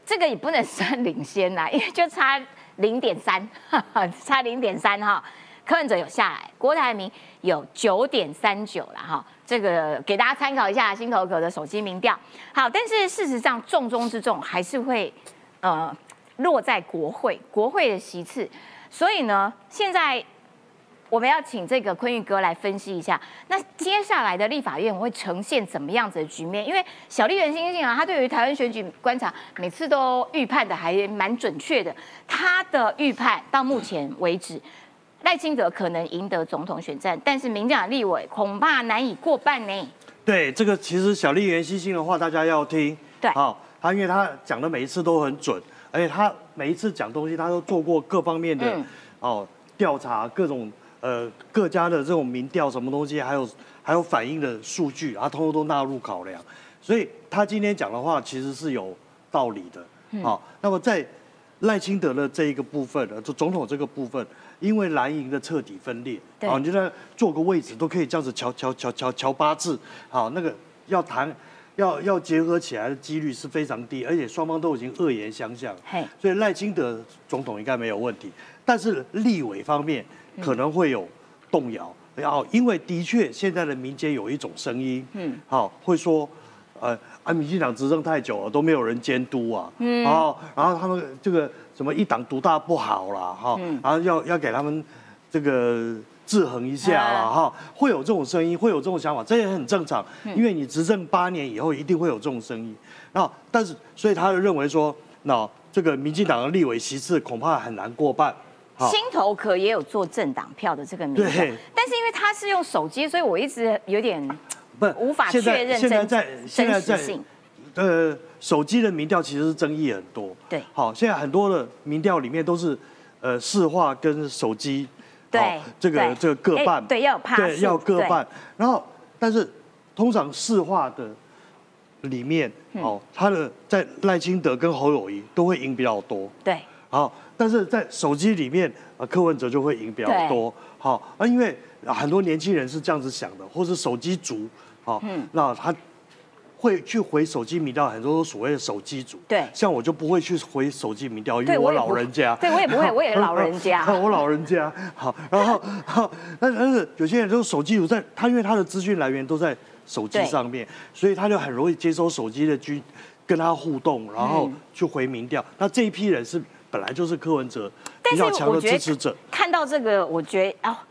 这个也不能算领先啦，因为就差零点三，差零点三哈。柯文哲有下来，郭台铭有九点三九了哈，这个给大家参考一下新头壳的手机民调。好，但是事实上重中之重还是会呃落在国会，国会的席次。所以呢，现在我们要请这个坤玉哥来分析一下，那接下来的立法院会呈现怎么样子的局面？因为小丽人星星啊，他对于台湾选举观察每次都预判的还蛮准确的。他的预判到目前为止，赖清德可能赢得总统选战，但是民进党立委恐怕难以过半呢。对，这个其实小丽媛星星的话，大家要听。对好、他因为他讲的每一次都很准，而且他每一次讲东西，他都做过各方面的、嗯哦调查，各种呃各家的这种民调什么东西，还有还有反映的数据，啊通通都纳入考量。所以他今天讲的话其实是有道理的。好、那么在赖清德的这一个部分呢，就总统这个部分，因为蓝营的彻底分裂，你就在坐个位置都可以这样子瞧瞧瞧瞧瞧八字，好，那个要谈要要结合起来的几率是非常低，而且双方都已经恶言相向，嘿，所以赖清德总统应该没有问题，但是立委方面可能会有动摇，然后因为的确现在的民间有一种声音，嗯，好，会说，呃，啊，民进党执政太久了，都没有人监督啊，嗯，然后然后他们这个什么一党独大不好啦，哈，嗯。然后要要给他们这个制衡一下啦，啊。哈，会有这种声音，会有这种想法，这也很正常，因为你执政八年以后，一定会有这种声音，那但是所以他就认为说，那这个民进党的立委席次恐怕很难过半，好心头壳也有做政党票的这个民调，但是因为他是用手机，所以我一直有点不无法确认真现在在现在在。呃，手机的民调其实争议很多。对好，现在很多的民调里面都是，呃，市话跟手机，对好这个对这个各哎半，对要有趴对，数要各半。然后，但是通常市话的里面，嗯哦，他的在赖清德跟侯友谊都会赢比较多。对，好，但是在手机里面，呃，柯文哲就会赢比较多。好啊，因为很多年轻人是这样子想的，或是手机族，好，那他。会去回手机民调，很多所谓的手机族。对，像我就不会去回手机民调，因为我老人家。对我也不会，我也 老人家。我老人家好，然后好，但但是有些人就是手机组，在他因为他的资讯来源都在手机上面，所以他就很容易接收手机的军跟他互动，然后去回民调。那这一批人是本来就是柯文哲比较强的支持者。看到这个，我觉得啊。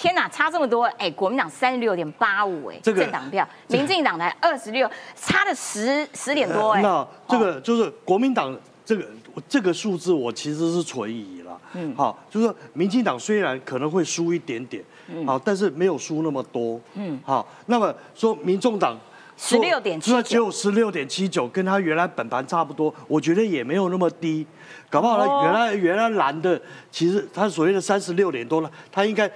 天哪，差这么多！哎，国民党三十六点八五，哎，政党票，民进党才二十六，差了十十点多，哎。那这个就是国民党这个这个数字，我其实是存疑了。嗯，好，就是说民进党虽然可能会输一点点，好，但是没有输那么多。嗯，好，那么说民众党十六点七，只有十六点七九，跟他原来本盘差不多，我觉得也没有那么低。搞不好他，原来原来蓝的，其实他所谓的三十六点多了，他应该。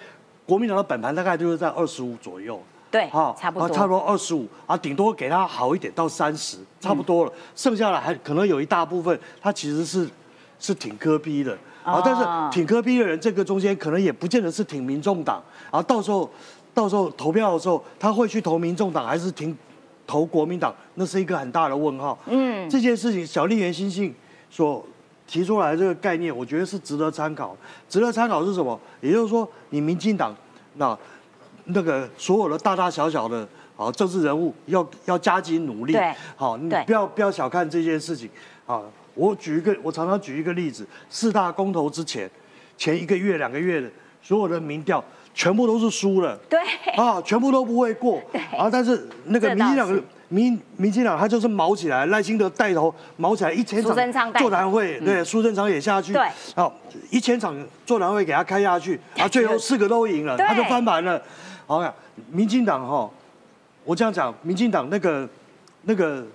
国民党的本盘大概就是在二十五左右，对，哈，差不多，差不多二十五啊，顶多给他好一点到三十，差不多了。剩下的还可能有一大部分，他其实是是挺科逼的啊。但是挺科逼的人，这个中间可能也不见得是挺民众党啊。到时候到时候投票的时候，他会去投民众党还是挺投国民党，那是一个很大的问号。嗯，这件事情，小丽原新信所。提出来这个概念，我觉得是值得参考。值得参考是什么？也就是说，你民进党那那个所有的大大小小的啊政治人物要要加紧努力。好，你不要不要小看这件事情。啊，我举一个，我常常举一个例子：四大公投之前，前一个月、两个月的所有的民调，全部都是输了。对。啊，全部都不会过。啊，但是那个民进党。民民进党他就是毛起来，赖清德带头毛起来，一千场座谈会，对，苏贞昌也下去，对，好，一千场座谈会给他开下去，啊，最后四个都赢了，他就翻盘了。好，民进党哈，我这样讲，民进党那个那个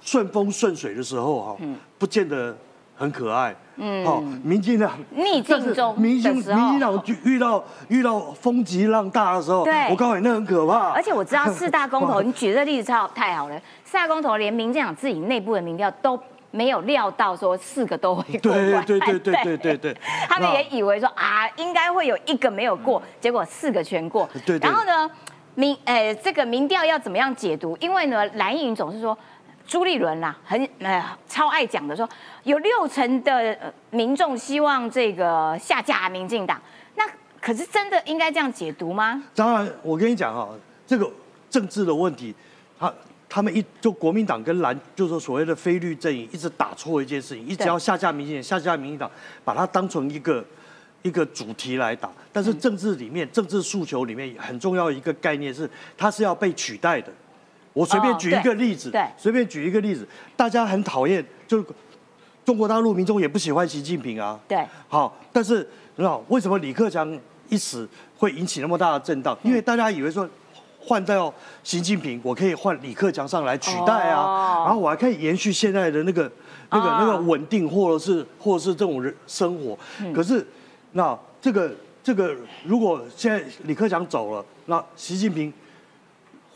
顺风顺水的时候哈，不见得。很可爱，嗯，好，民进党逆境中民进民进党遇到遇到风急浪大的时候，对，我告诉你那很可怕。而且我知道四大公投，你举这例子超太好了。四大公投连民进党自己内部的民调都没有料到说四个都会过关，对对对对对对，他们也以为说啊应该会有一个没有过，结果四个全过。对，然后呢，民诶这个民调要怎么样解读？因为呢蓝营总是说。朱立伦啦，很呃超爱讲的，说有六成的民众希望这个下架民进党，那可是真的应该这样解读吗？当然，我跟你讲哈，这个政治的问题，他他们一就国民党跟蓝，就是所谓的非绿阵营，一直打错一件事情，一直要下架民进党，下架民进党，把它当成一个一个主题来打。但是政治里面，政治诉求里面很重要一个概念是，它是要被取代的。我随便举一个例子，对，随便举一个例子，大家很讨厌，就是中国大陆民众也不喜欢习近平啊，对，好，但是你知道为什么李克强一死会引起那么大的震荡？因为大家以为说换掉习近平，我可以换李克强上来取代啊，然后我还可以延续现在的那个那个那个稳定，或者是或者是这种人生活。可是那这个这个，如果现在李克强走了，那习近平。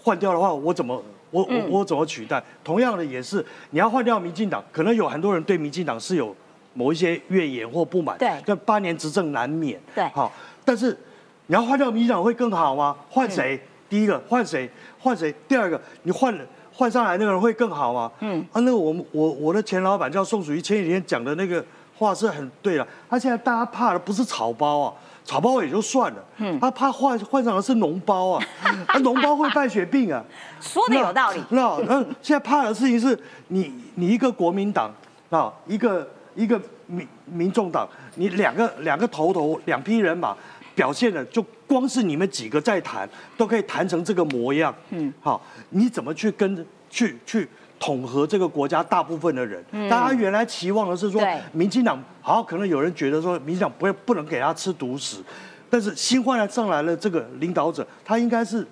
换掉的话，我怎么我我我怎么取代？同样的也是，你要换掉民进党，可能有很多人对民进党是有某一些怨言或不满。对，那八年执政难免。对，好，但是你要换掉民进党会更好吗？换谁？第一个换谁？换谁？第二个你换了换上来那个人会更好吗？嗯，啊，那个我们我我的前老板叫宋楚瑜，前几天讲的那个话是很对的。他现在大家怕的不是草包啊。草包也就算了，嗯，他怕患患上的是脓包啊，那脓包会败血病啊，说的有道理。那那现在怕的事情是你你一个国民党啊，一个一个民民众党，你两个两个头头两批人马表现的，就光是你们几个在谈，都可以谈成这个模样，嗯，好，你怎么去跟去去？统合这个国家大部分的人，大家原来期望的是说，民进党好，可能有人觉得说，民进党不会不能给他吃独食，但是新换来上来了这个领导者，他应该是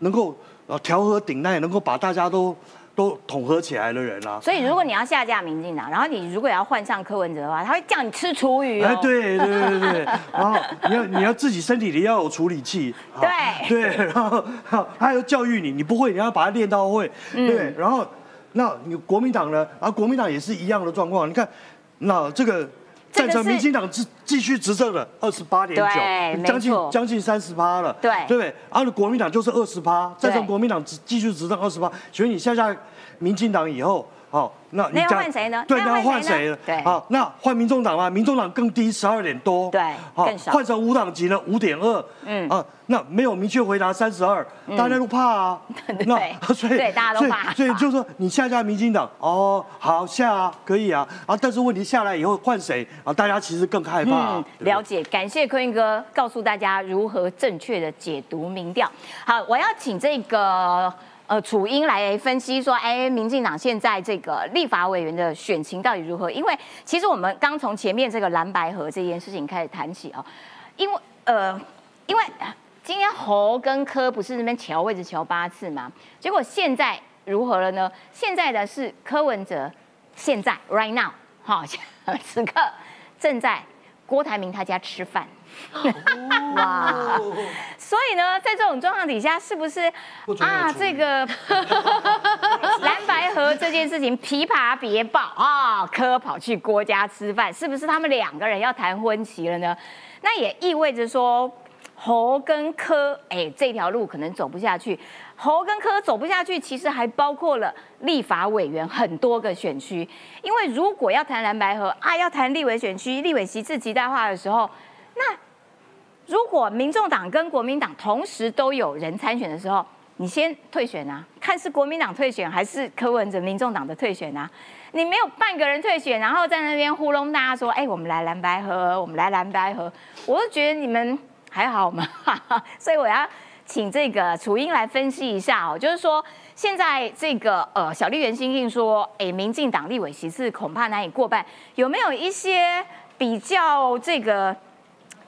能够呃调和顶难，能够把大家都都统合起来的人啊。所以如果你要下架民进党，然后你如果要换上柯文哲的话，他会叫你吃厨余。哎，对对对对，然后你要你要自己身体里要有处理器。对对，然后 他要教育你，你不会你要把它练到会。对，然后。那你国民党呢？啊，国民党也是一样的状况。你看，那这个赞成民进党继继续执政的二十八点九，将近将近三十趴了，对对不对？然后国民党就是二十趴，赞成国民党继继续执政二十趴，所以你下下民进党以后，好，那你要换谁呢？对，那要换谁呢？对。好，那换民众党吗？民众党更低，十二点多，对好换成无党籍呢，五点二，嗯。嗯啊，那没有明确回答三十二，大家都怕啊，那 所以对大家都怕。所以就说你下架民进党，哦，好下啊，可以啊，啊，但是问题下来以后换谁？啊？大家其实更害怕了解，感谢坤哥告诉大家如何正确的解读民调。好，我要请这个呃楚英来分析说，哎，民进党现在这个立法委员的选情到底如何？因为其实我们刚从前面这个蓝白河这件事情开始谈起哦，因为呃，因为今天侯跟柯不是那边调位置调八次嘛，结果现在如何了呢？现在的是柯文哲，现在 right now 哈、此刻正在郭台铭他家吃饭。哇！所以呢，在这种状况底下，是不是啊？这个 蓝白河这件事情琵琶别抱啊，柯跑去郭家吃饭，是不是他们两个人要谈婚期了呢？那也意味着说，侯跟柯，哎，这条路可能走不下去。侯跟柯走不下去，其实还包括了立法委员很多个选区，因为如果要谈蓝白河啊，要谈立委选区、立委席次极大化的时候，那如果民众党跟国民党同时都有人参选的时候，你先退选啊，看是国民党退选还是柯文哲民众党的退选啊。你没有半个人退选，然后在那边糊弄大家说，哎，我们来蓝白河，我们来蓝白河，我就觉得你们还好吗？所以我要请这个楚英来分析一下哦，就是说现在这个呃小丽原新信说，哎，民进党立委席次恐怕难以过半，有没有一些比较这个？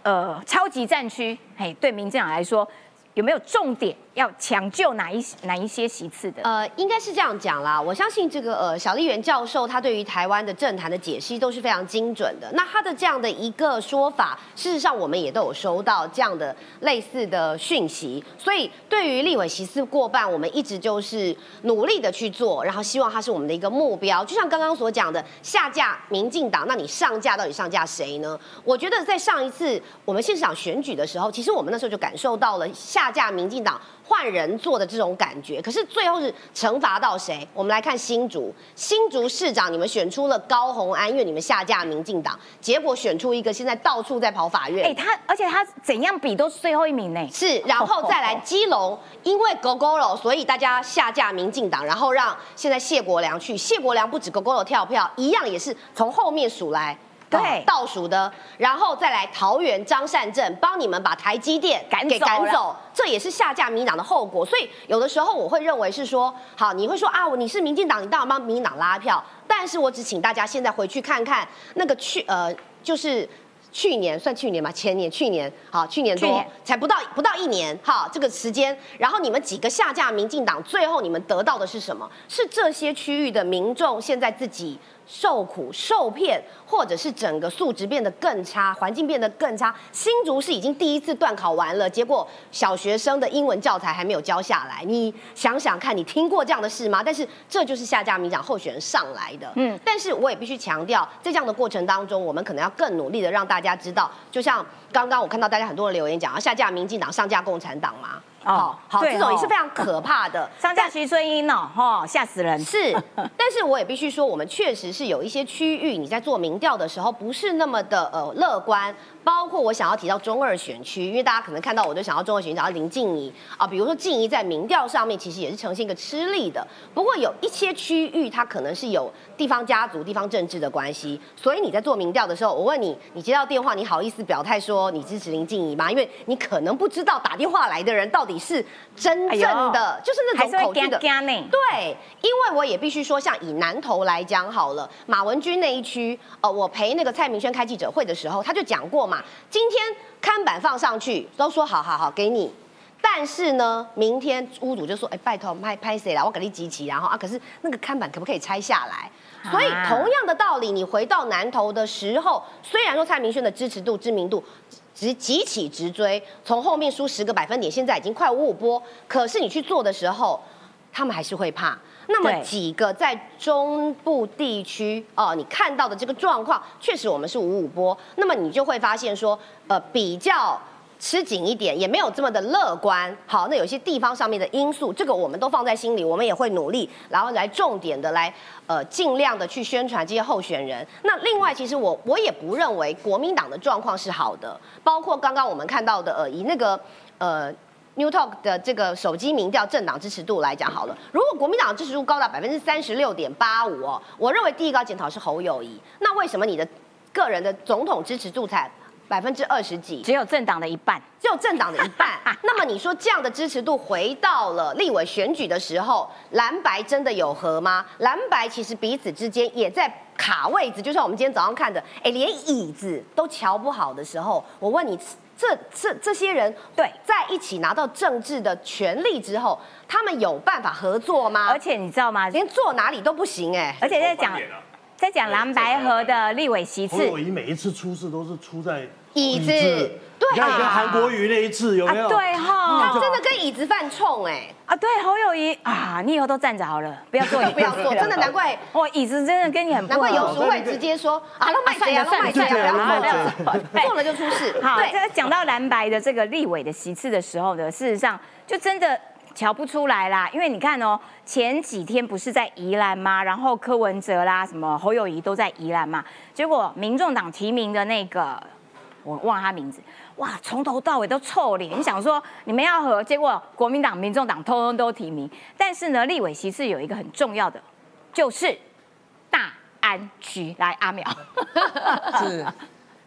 呃超级战区，嘿，对民进党来说，有没有重点要抢救哪一哪一些席次的？呃，应该是这样讲啦。我相信这个呃小丽媛教授他对于台湾的政坛的解析都是非常精准的。那他的这样的一个说法，事实上我们也都有收到这样的类似的讯息。所以对于立委席次过半，我们一直就是努力的去做，然后希望它是我们的一个目标。就像刚刚所讲的，下架民进党，那你上架到底上架谁呢？我觉得在上一次我们现场选举的时候，其实我们那时候就感受到了下架民进党。换人做的这种感觉，可是最后是惩罚到谁？我们来看新竹，新竹市长你们选出了高虹安，因为你们下架民进党，结果选出一个现在到处在跑法院。哎，他而且他怎样比都是最后一名呢？是，然后再来基隆，因为狗狗楼，所以大家下架民进党，然后让现在谢国良去。谢国良不止狗狗楼跳票，一样也是从后面数来。对哦倒数的，然后再来桃园张善政帮你们把台积电给赶走了赶走，这也是下架民进党的后果。所以有的时候我会认为是说，好，你会说啊，你是民进党，你当然帮民进党拉票，但是我只请大家现在回去看看那个去呃，就是。去年算去年吧，前年、去年，好，去年多才不到不到一年，哈，这个时间，然后你们几个下架民进党，最后你们得到的是什么？是这些区域的民众现在自己受苦受骗，或者是整个素质变得更差，环境变得更差。新竹是已经第一次段考完了，结果小学生的英文教材还没有教下来。你想想看，你听过这样的事吗？但是这就是下架民党候选人上来的。嗯嗯，但是我也必须强调，在这样的过程当中，我们可能要更努力的让大家知道，就像刚刚我看到大家很多的留言讲，要下架民进党，上架共产党嘛。哦好好，这种也是哦非常可怕的。上架徐春英哦，哈，吓死人！是，但是我也必须说，我们确实是有一些区域，你在做民调的时候不是那么的呃乐观。包括我想要提到中二选区，因为大家可能看到我就想要中二选区，想要林静怡啊，比如说静怡在民调上面其实也是呈现一个吃力的。不过有一些区域它可能是有地方家族、地方政治的关系，所以你在做民调的时候，我问你，你接到电话，你好意思表态说你支持林静怡吗？因为你可能不知道打电话来的人到底是真哎正呦的，就是那种恐惧的。对，因为我也必须说，像以南投来讲好了，马文君那一区，呃，我陪那个蔡明轩开记者会的时候，他就讲过嘛，今天看板放上去，都说好好好给你。但是呢，明天屋主就说：“哎，拜托拍拍谁啦？我给你集齐，然后啊，可是那个看板可不可以拆下来？”所以啊同样的道理，你回到南投的时候，虽然说蔡明轩的支持度、知名度直急起直追，从后面输十个百分点，现在已经快五五波，可是你去做的时候，他们还是会怕。那么几个在中部地区哦，你看到的这个状况，确实我们是五五波，那么你就会发现说，呃，比较。吃紧一点，也没有这么的乐观。好，那有些地方上面的因素，这个我们都放在心里，我们也会努力，然后来重点的来呃尽量的去宣传这些候选人。那另外，其实我我也不认为国民党的状况是好的，包括刚刚我们看到的呃以那个呃。New Talk 的这个手机民调政党支持度来讲好了，如果国民党支持度高达百分之三十六点八五哦，我认为第一个要检讨是侯友谊。那为什么你的个人的总统支持度才百分之二十几？只有政党的一半，只有政党的一半。那么你说这样的支持度回到了立委选举的时候，蓝白真的有和吗？蓝白其实彼此之间也在卡位置，就像我们今天早上看的，哎，连椅子都瞧不好的时候，我问你。这这这些人对在一起拿到政治的权利之后，他们有办法合作吗？而且你知道吗？连坐哪里都不行哎！而且在讲在讲蓝白河的立委席次，侯友谊每一次出事都是出在椅子，对，你看跟韩国瑜那一次有没有？对哈，他真的跟椅子犯冲哎！啊，对侯友谊啊，你以后都站着好了，不要坐，不要坐，真的 难怪哦椅子真的跟你很难怪有时会直接说啊，都卖谁啊，都卖谁啊，不要坐，坐了就出事。好，这讲到蓝白的这个立委的席次的时候呢，事实上就真的。瞧不出来啦，因为你看哦，前几天不是在宜兰吗？然后柯文哲啦、什么侯友谊都在宜兰嘛，结果民众党提名的那个，我忘了他名字，哇，从头到尾都臭脸，想说你们要和，结果国民党、民众党通通都提名，但是呢，立委席次有一个很重要的，就是大安区，来阿苗，是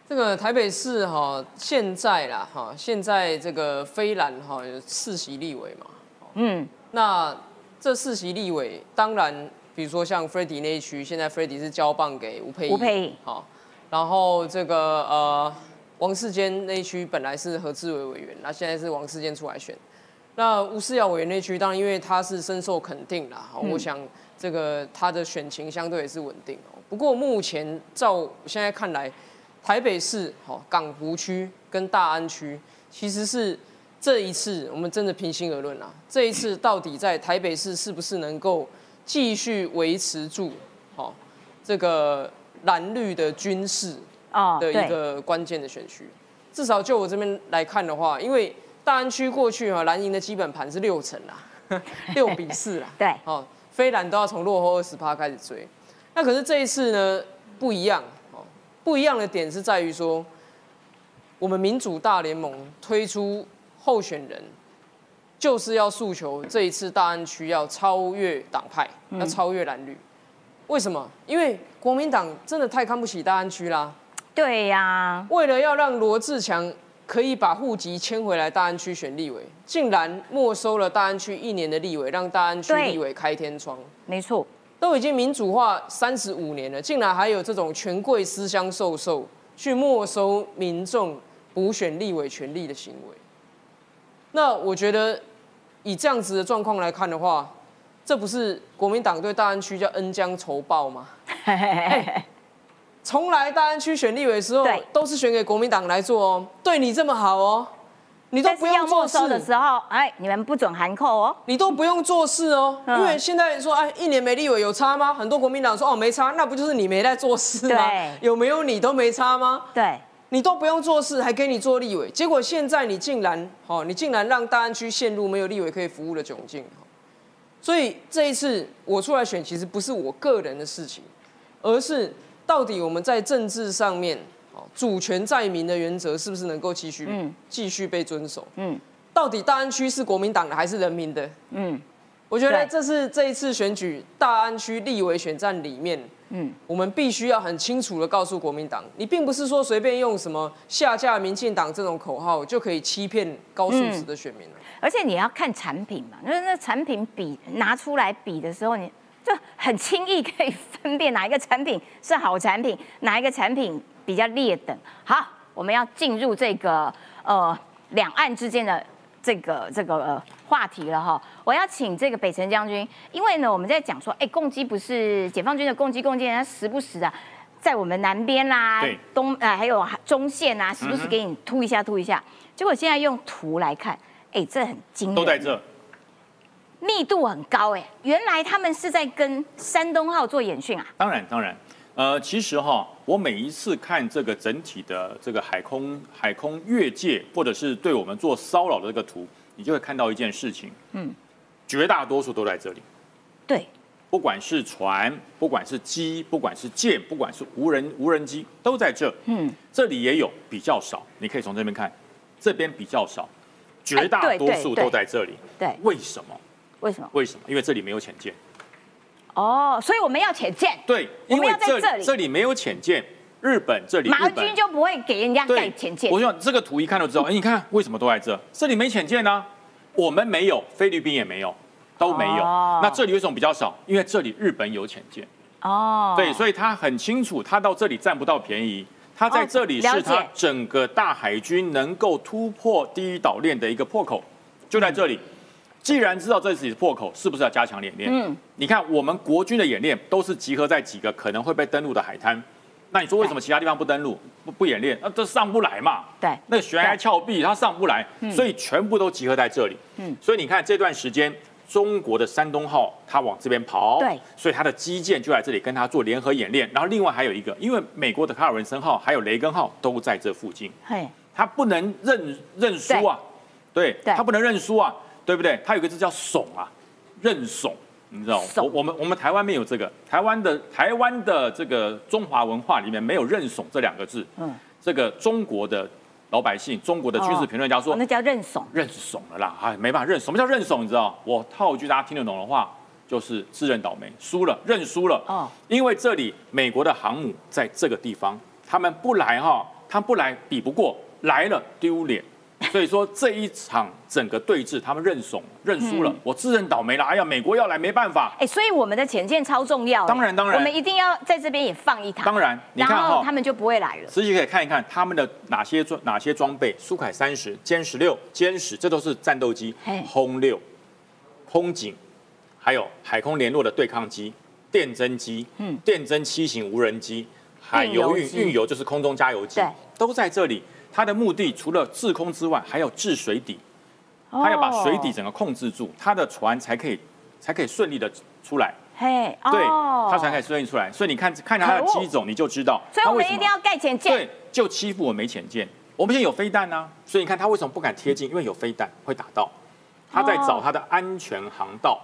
这个台北市哈，现在啦哈，现在这个飞蓝哈有四席立委嘛。嗯，那这四席立委，当然，比如说像 f r e d d y 那一区，现在 f r e d d y 是交棒给吴佩吴佩好，然后这个呃王世坚那一区本来是何志伟委员，那现在是王世坚出来选。那吴思瑶委员那区，当然因为他是深受肯定啦，我想这个他的选情相对也是稳定哦。不过目前照现在看来，台北市好港湖区跟大安区其实是。这一次，我们真的平心而论啊，这一次到底在台北市是不是能够继续维持住好这个蓝绿的军事啊的一个关键的选区？至少就我这边来看的话，因为大安区过去啊蓝营的基本盘是六成啦，六比四啦，对，哦，非蓝都要从落后二十趴开始追。那可是这一次呢不一样哦，不一样的点是在于说，我们民主大联盟推出。候选人就是要诉求这一次大安区要超越党派，要超越蓝绿。为什么？因为国民党真的太看不起大安区啦。对呀，为了要让罗志强可以把户籍迁回来大安区选立委，竟然没收了大安区一年的立委，让大安区立委开天窗。没错，都已经民主化三十五年了，竟然还有这种权贵私相授受，去没收民众补选立委权利的行为。那我觉得，以这样子的状况来看的话，这不是国民党对大安区叫恩将仇报吗？从来大安区选立委的时候，都是选给国民党来做哦，对你这么好哦，你都不用做事的时候，哎，你们不准含扣哦，你都不用做事哦，因为现在说，哎，一年没立委有差吗？很多国民党说，哦，没差，那不就是你没在做事吗？有没有你都没差吗？对。你都不用做事，还给你做立委，结果现在你竟然，哦，你竟然让大安区陷入没有立委可以服务的窘境，所以这一次我出来选，其实不是我个人的事情，而是到底我们在政治上面，主权在民的原则是不是能够继续，继续被遵守？嗯，到底大安区是国民党的还是人民的？嗯，我觉得这是这一次选举大安区立委选战里面。嗯，我们必须要很清楚的告诉国民党，你并不是说随便用什么下架民进党这种口号就可以欺骗高素质的选民了。而且你要看产品嘛，那那产品比拿出来比的时候，你就很轻易可以分辨哪一个产品是好产品，哪一个产品比较劣等。好，我们要进入这个呃两岸之间的。这个这个呃话题了哈，我要请这个北辰将军，因为呢我们在讲说，哎，攻击不是解放军的攻击，攻击他时不时的在我们南边啦、东啊还有中线啊，时不时给你突一下突一下，结果现在用图来看，哎，这很惊人，都在这。密度很高哎，原来他们是在跟山东号做演训啊？当然，当然，呃，其实哈，我每一次看这个整体的这个海空海空越界，或者是对我们做骚扰的这个图，你就会看到一件事情，嗯，绝大多数都在这里。对，不管是船，不管是机，不管是舰，不管是无人无人机，都在这。嗯，这里也有比较少，你可以从这边看，这边比较少，绝大多数都在这里。对，为什么？为什么？为什么？因为这里没有潜舰。哦，所以我们要潜舰。对，我们要在这里。这里没有潜舰，日本这里马军就不会给人家盖潜舰。我想这个图一看就知道，哎，你看为什么都在这？这里没潜舰呢？我们没有，菲律宾也没有。都没有，那这里为什么比较少？因为这里日本有潜舰哦，对，所以他很清楚，他到这里占不到便宜，他在这里是他整个大海军能够突破第一岛链的一个破口，就在这里。既然知道这里是破口，是不是要加强演练？嗯，你看我们国军的演练都是集合在几个可能会被登陆的海滩，那你说为什么其他地方不登陆、不不演练？那这上不来嘛？对，那个悬崖峭壁它上不来，所以全部都集合在这里。嗯，所以你看这段时间。中国的山东号，它往这边跑，对，所以它的基建就在这里跟它做联合演练。然后另外还有一个，因为美国的卡尔文森号还有雷根号都在这附近，嘿，它不能认认输啊，对，它不能认输啊，对不对？它有个字叫怂啊，认怂，你知道？我我们我们台湾没有这个，台湾的台湾的这个中华文化里面没有认怂这两个字，嗯，这个中国的。老百姓，中国的军事评论家说，那叫认怂，认怂了啦，哎，没办法认。什么叫认怂？你知道？我套一句大家听得懂的话，就是自认倒霉，输了，认输了。哦，因为这里美国的航母在这个地方，他们不来哈，他们不来比不过，来了丢脸。所以说这一场整个对峙，他们认怂认输了，我自认倒霉了。哎呀，美国要来没办法。哎，所以我们的潜舰超重要。当然当然，我们一定要在这边也放一台。当然，你看哈，他们就不会来了。实际可以看一看他们的哪些装哪些装备，苏凯三十、歼十六、歼十，这都是战斗机。轰六、空警，还有海空联络的对抗机、电侦机、嗯，电侦七型无人机，海油运运油就是空中加油机，都在这里。它的目的除了制空之外，还要治水底，它要把水底整个控制住，它的船才可以才可以顺利的出来。嘿，对，它才可以顺利出来。所以你看看它的机种，你就知道。所以我们一定要盖潜舰。对，就欺负我没潜舰。我们现在有飞弹呢，所以你看它为什么不敢贴近？因为有飞弹会打到。它在找它的安全航道。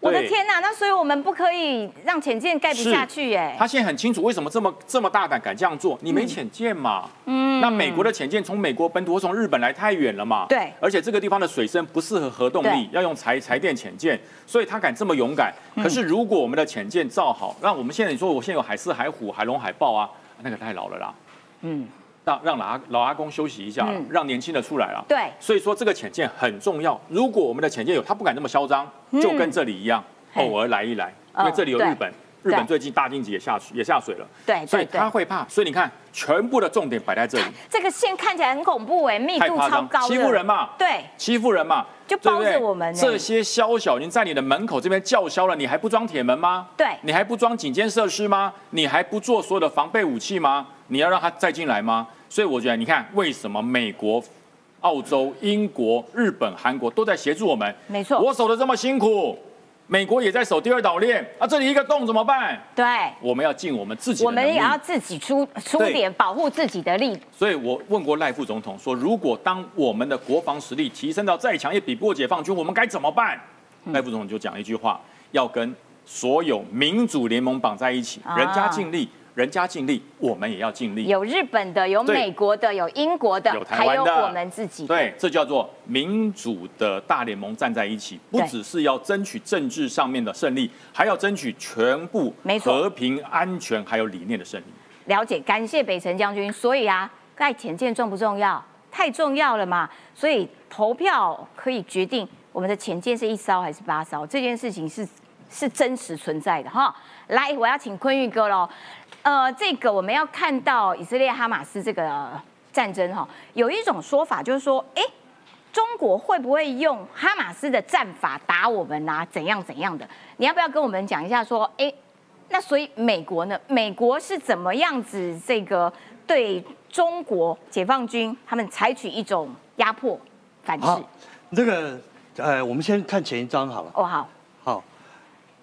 我的天呐，那所以我们不可以让潜舰盖不下去耶。他现在很清楚为什么这么这么大胆敢这样做，你没潜舰嘛？嗯。那美国的潜舰从美国本土或从日本来太远了嘛？对。而且这个地方的水深不适合核动力，要用柴柴电潜舰，所以他敢这么勇敢。可是如果我们的潜舰造好，那我们现在你说我现在有海狮、海虎、海龙、海豹啊，那个太老了啦。嗯。让让老阿老阿公休息一下，让年轻的出来了。对，所以说这个浅见很重要。如果我们的浅见有，他不敢这么嚣张，就跟这里一样，偶尔来一来，因为这里有日本，日本最近大经济也下去也下水了。对，所以他会怕。所以你看，全部的重点摆在这里。这个线看起来很恐怖哎，密度超高，欺负人嘛？对，欺负人嘛？就包着我们。这些宵小已经在你的门口这边叫嚣了，你还不装铁门吗？对，你还不装警戒设施吗？你还不做所有的防备武器吗？你要让他再进来吗？所以我觉得，你看为什么美国、澳洲、英国、日本、韩国都在协助我们？没错，我守的这么辛苦，美国也在守第二岛链啊，这里一个洞怎么办？对，我们要尽我们自己，我们也要自己出出点保护自己的力。所以我问过赖副总统说，如果当我们的国防实力提升到再强也比不过解放军，我们该怎么办？赖副总统就讲一句话，要跟所有民主联盟绑在一起，人家尽力。人家尽力，我们也要尽力。有日本的，有美国的，有英国的，有台湾的，还有我们自己。对，这叫做民主的大联盟站在一起，不只是要争取政治上面的胜利，还要争取全部和平、安全还有理念的胜利。了解，感谢北辰将军。所以啊，盖潜舰重不重要？太重要了嘛！所以投票可以决定我们的潜舰是一艘还是八艘，这件事情是是真实存在的哈。来，我要请坤玉哥喽。呃，这个我们要看到以色列哈马斯这个战争哈，有一种说法就是说，哎，中国会不会用哈马斯的战法打我们啊？怎样怎样的？你要不要跟我们讲一下？说，哎，那所以美国呢？美国是怎么样子这个对中国解放军他们采取一种压迫反制？这个呃，我们先看前一张好了。哦，好，好，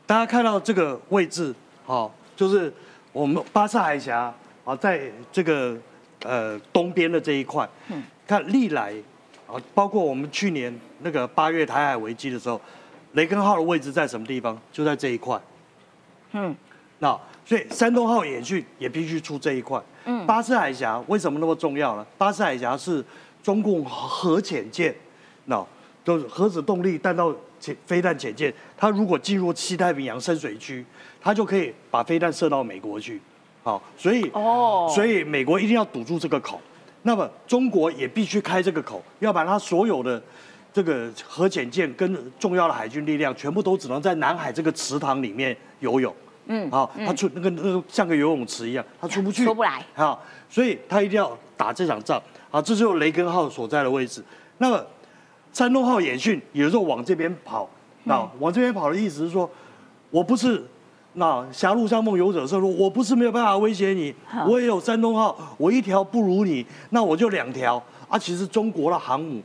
大家看到这个位置，好，就是我们巴士海峡啊，在这个呃东边的这一块，嗯，看历来啊，包括我们去年那个八月台海危机的时候，雷根号的位置在什么地方？就在这一块，嗯，那所以山东号演训也必须出这一块。嗯，巴士海峡为什么那么重要呢？巴士海峡是中共核潜舰，那都是核子动力弹道潜飞弹潜舰，它如果进入西太平洋深水区，它就可以把飞弹射到美国去。好，所以哦，所以美国一定要堵住这个口，那么中国也必须开这个口，要把它所有的这个核潜舰跟重要的海军力量全部都只能在南海这个池塘里面游泳。嗯，好，他出那个那个像个游泳池一样，他出不去，出不来。好，所以他一定要打这场仗。好，这就是雷根号所在的位置。那么山东号演训有时候往这边跑，那往这边跑的意思是说，我不是那狭路相逢勇者胜，我不是没有办法威胁你，我也有山东号，我一条不如你，那我就两条。啊，其实中国的航母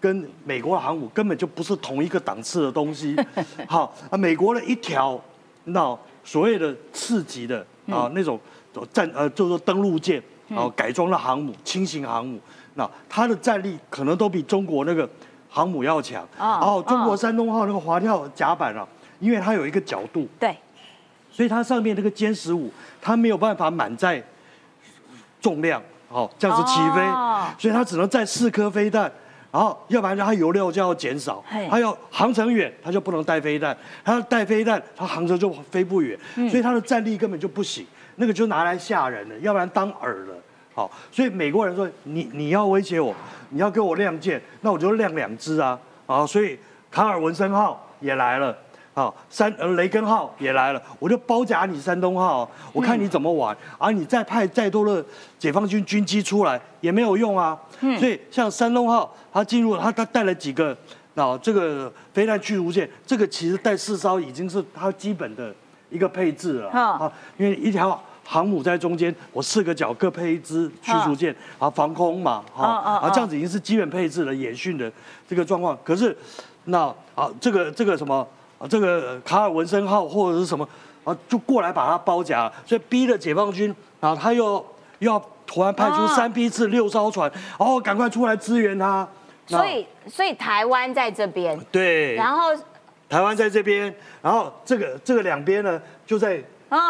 跟美国的航母根本就不是同一个档次的东西。好，啊，美国的一条那。所谓的次级的啊那种战呃，就是说登陆舰啊改装的航母轻型航母，那它的战力可能都比中国那个航母要强。然后中国山东号那个滑跳甲板啊，因为它有一个角度，对，所以它上面那个歼十五它没有办法满载重量，好这样子起飞，所以它只能载四颗飞弹。然后，要不然它油料就要减少，它要航程远，它就不能带飞弹；它要带飞弹，它航程就飞不远，所以它的战力根本就不行。那个就拿来吓人的，要不然当饵了。好，所以美国人说：“你你要威胁我，你要给我亮剑，那我就亮两只啊！”啊，所以卡尔文森号也来了。啊，山呃雷根号也来了，我就包夹你山东号，我看你怎么玩。而你再派再多的解放军军机出来也没有用啊。所以像山东号，它进入它它带了几个啊这个飞弹驱逐舰，这个其实带四艘已经是它基本的一个配置了啊。因为一条航母在中间，我四个角各配一支驱逐舰啊，防空嘛，哈啊这样子已经是基本配置了演训的这个状况。可是那啊这个这个什么？这个卡尔文森号或者是什么啊，就过来把它包夹，所以逼了解放军啊，他又要突然派出三批次六艘船，哦，赶快出来支援他。所以，所以台湾在这边，对，然后台湾在这边，然后这个这个两边呢，就在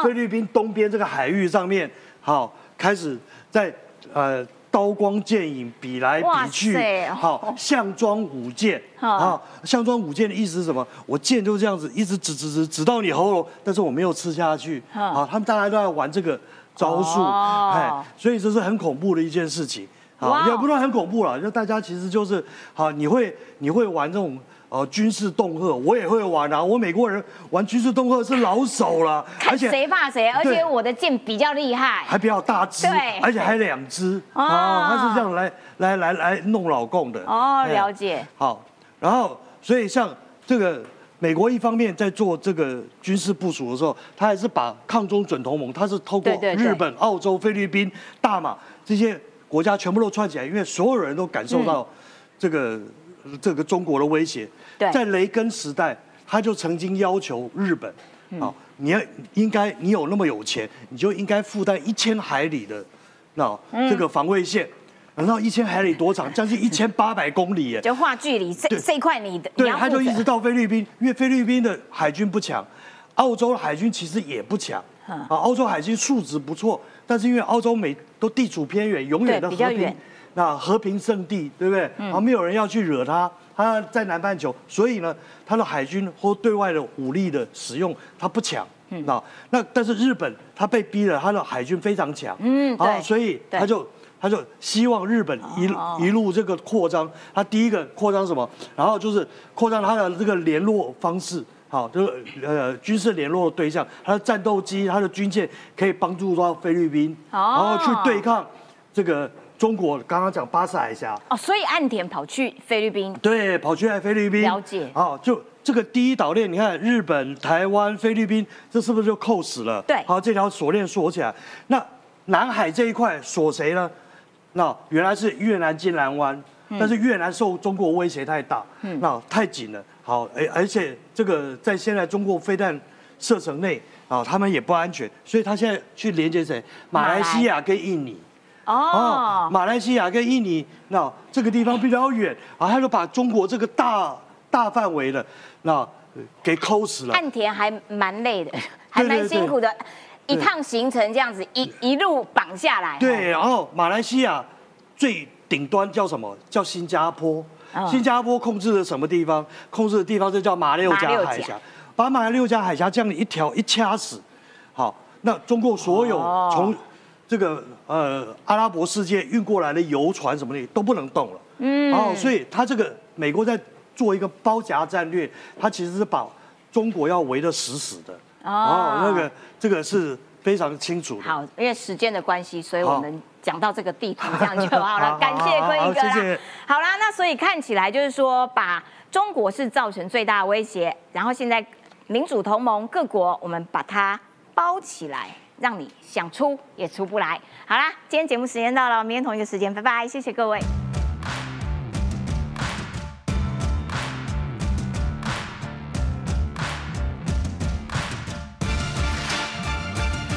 菲律宾东边这个海域上面，好开始在呃。刀光剑影，比来比去，好，项庄舞剑，好，项庄舞剑的意思是什么？我剑就这样子一直指指指指到你喉咙，但是我没有吃下去，好，他们大家都在玩这个招数，哎，所以这是很恐怖的一件事情，啊，也不算很恐怖了，就大家其实就是好，你会你会玩这种。哦，军事恫吓我也会玩啊！我美国人玩军事恫吓是老手了，而且谁怕谁，而且我的剑比较厉害，还比较大只，对，而且还两支啊，他是这样来来来来弄老共的哦，了解。好，然后所以像这个美国一方面在做这个军事部署的时候，他还是把抗中准同盟，他是透过日本、澳洲、菲律宾、大马这些国家全部都串起来，因为所有人都感受到这个这个中国的威胁。在雷根时代，他就曾经要求日本，啊，你要应该你有那么有钱，你就应该负担一千海里的那这个防卫线，然后一千海里多长？将近 一千八百公里耶，就画距离这这一块你的，对，他就一直到菲律宾，因为菲律宾的海军不强，澳洲的海军其实也不强，啊，澳洲海军素质不错，但是因为澳洲美都地处偏远，永远的和平，那和平圣地，对不对？啊，没有人要去惹他。他在南半球，所以呢，他的海军或对外的武力的使用，他不强，那那但是日本他被逼了，他的海军非常强，嗯，啊，所以他就他就希望日本一一路这个扩张，他第一个扩张什么？然后就是扩张他的这个联络方式，好，就是呃军事联络对象，他的战斗机、他的军舰可以帮助到菲律宾，然后去对抗这个。中国刚刚讲巴士海峡哦，所以岸田跑去菲律宾，对，跑去菲律宾了解啊，就这个第一岛链，你看日本、台湾、菲律宾，这是不是就扣死了？对，好，这条锁链锁起来。那南海这一块锁谁呢？那原来是越南金兰湾，但是越南受中国威胁太大，嗯那太紧了。好，而而且这个在现在中国飞弹射程内啊，他们也不安全，所以他现在去连接谁？马来西亚跟印尼。哦，马来西亚跟印尼，那这个地方比较远啊，他就把中国这个大大范围的那给抠死了。岸田还蛮累的，还蛮辛苦的，一趟行程这样子一一路绑下来。对，然后马来西亚最顶端叫什么？叫新加坡。新加坡控制的什么地方？控制的地方就叫马六甲海峡，把马六甲海峡这样一条一掐死，好，那中国所有从这个呃阿拉伯世界运过来的油船什么的都不能动了。嗯，哦，所以他这个美国在做一个包夹战略，他其实是把中国要围得死死的。哦，那个这个是非常清楚的。好，因为时间的关系，所以我们讲到这个地图这样就好了。感谢坤一哥啦。好啦，那所以看起来就是说，把中国是造成最大的威胁，然后现在民主同盟各国，我们把它包起来。让你想出也出不来。好啦，今天节目时间到了，明天同一个时间，拜拜，谢谢各位。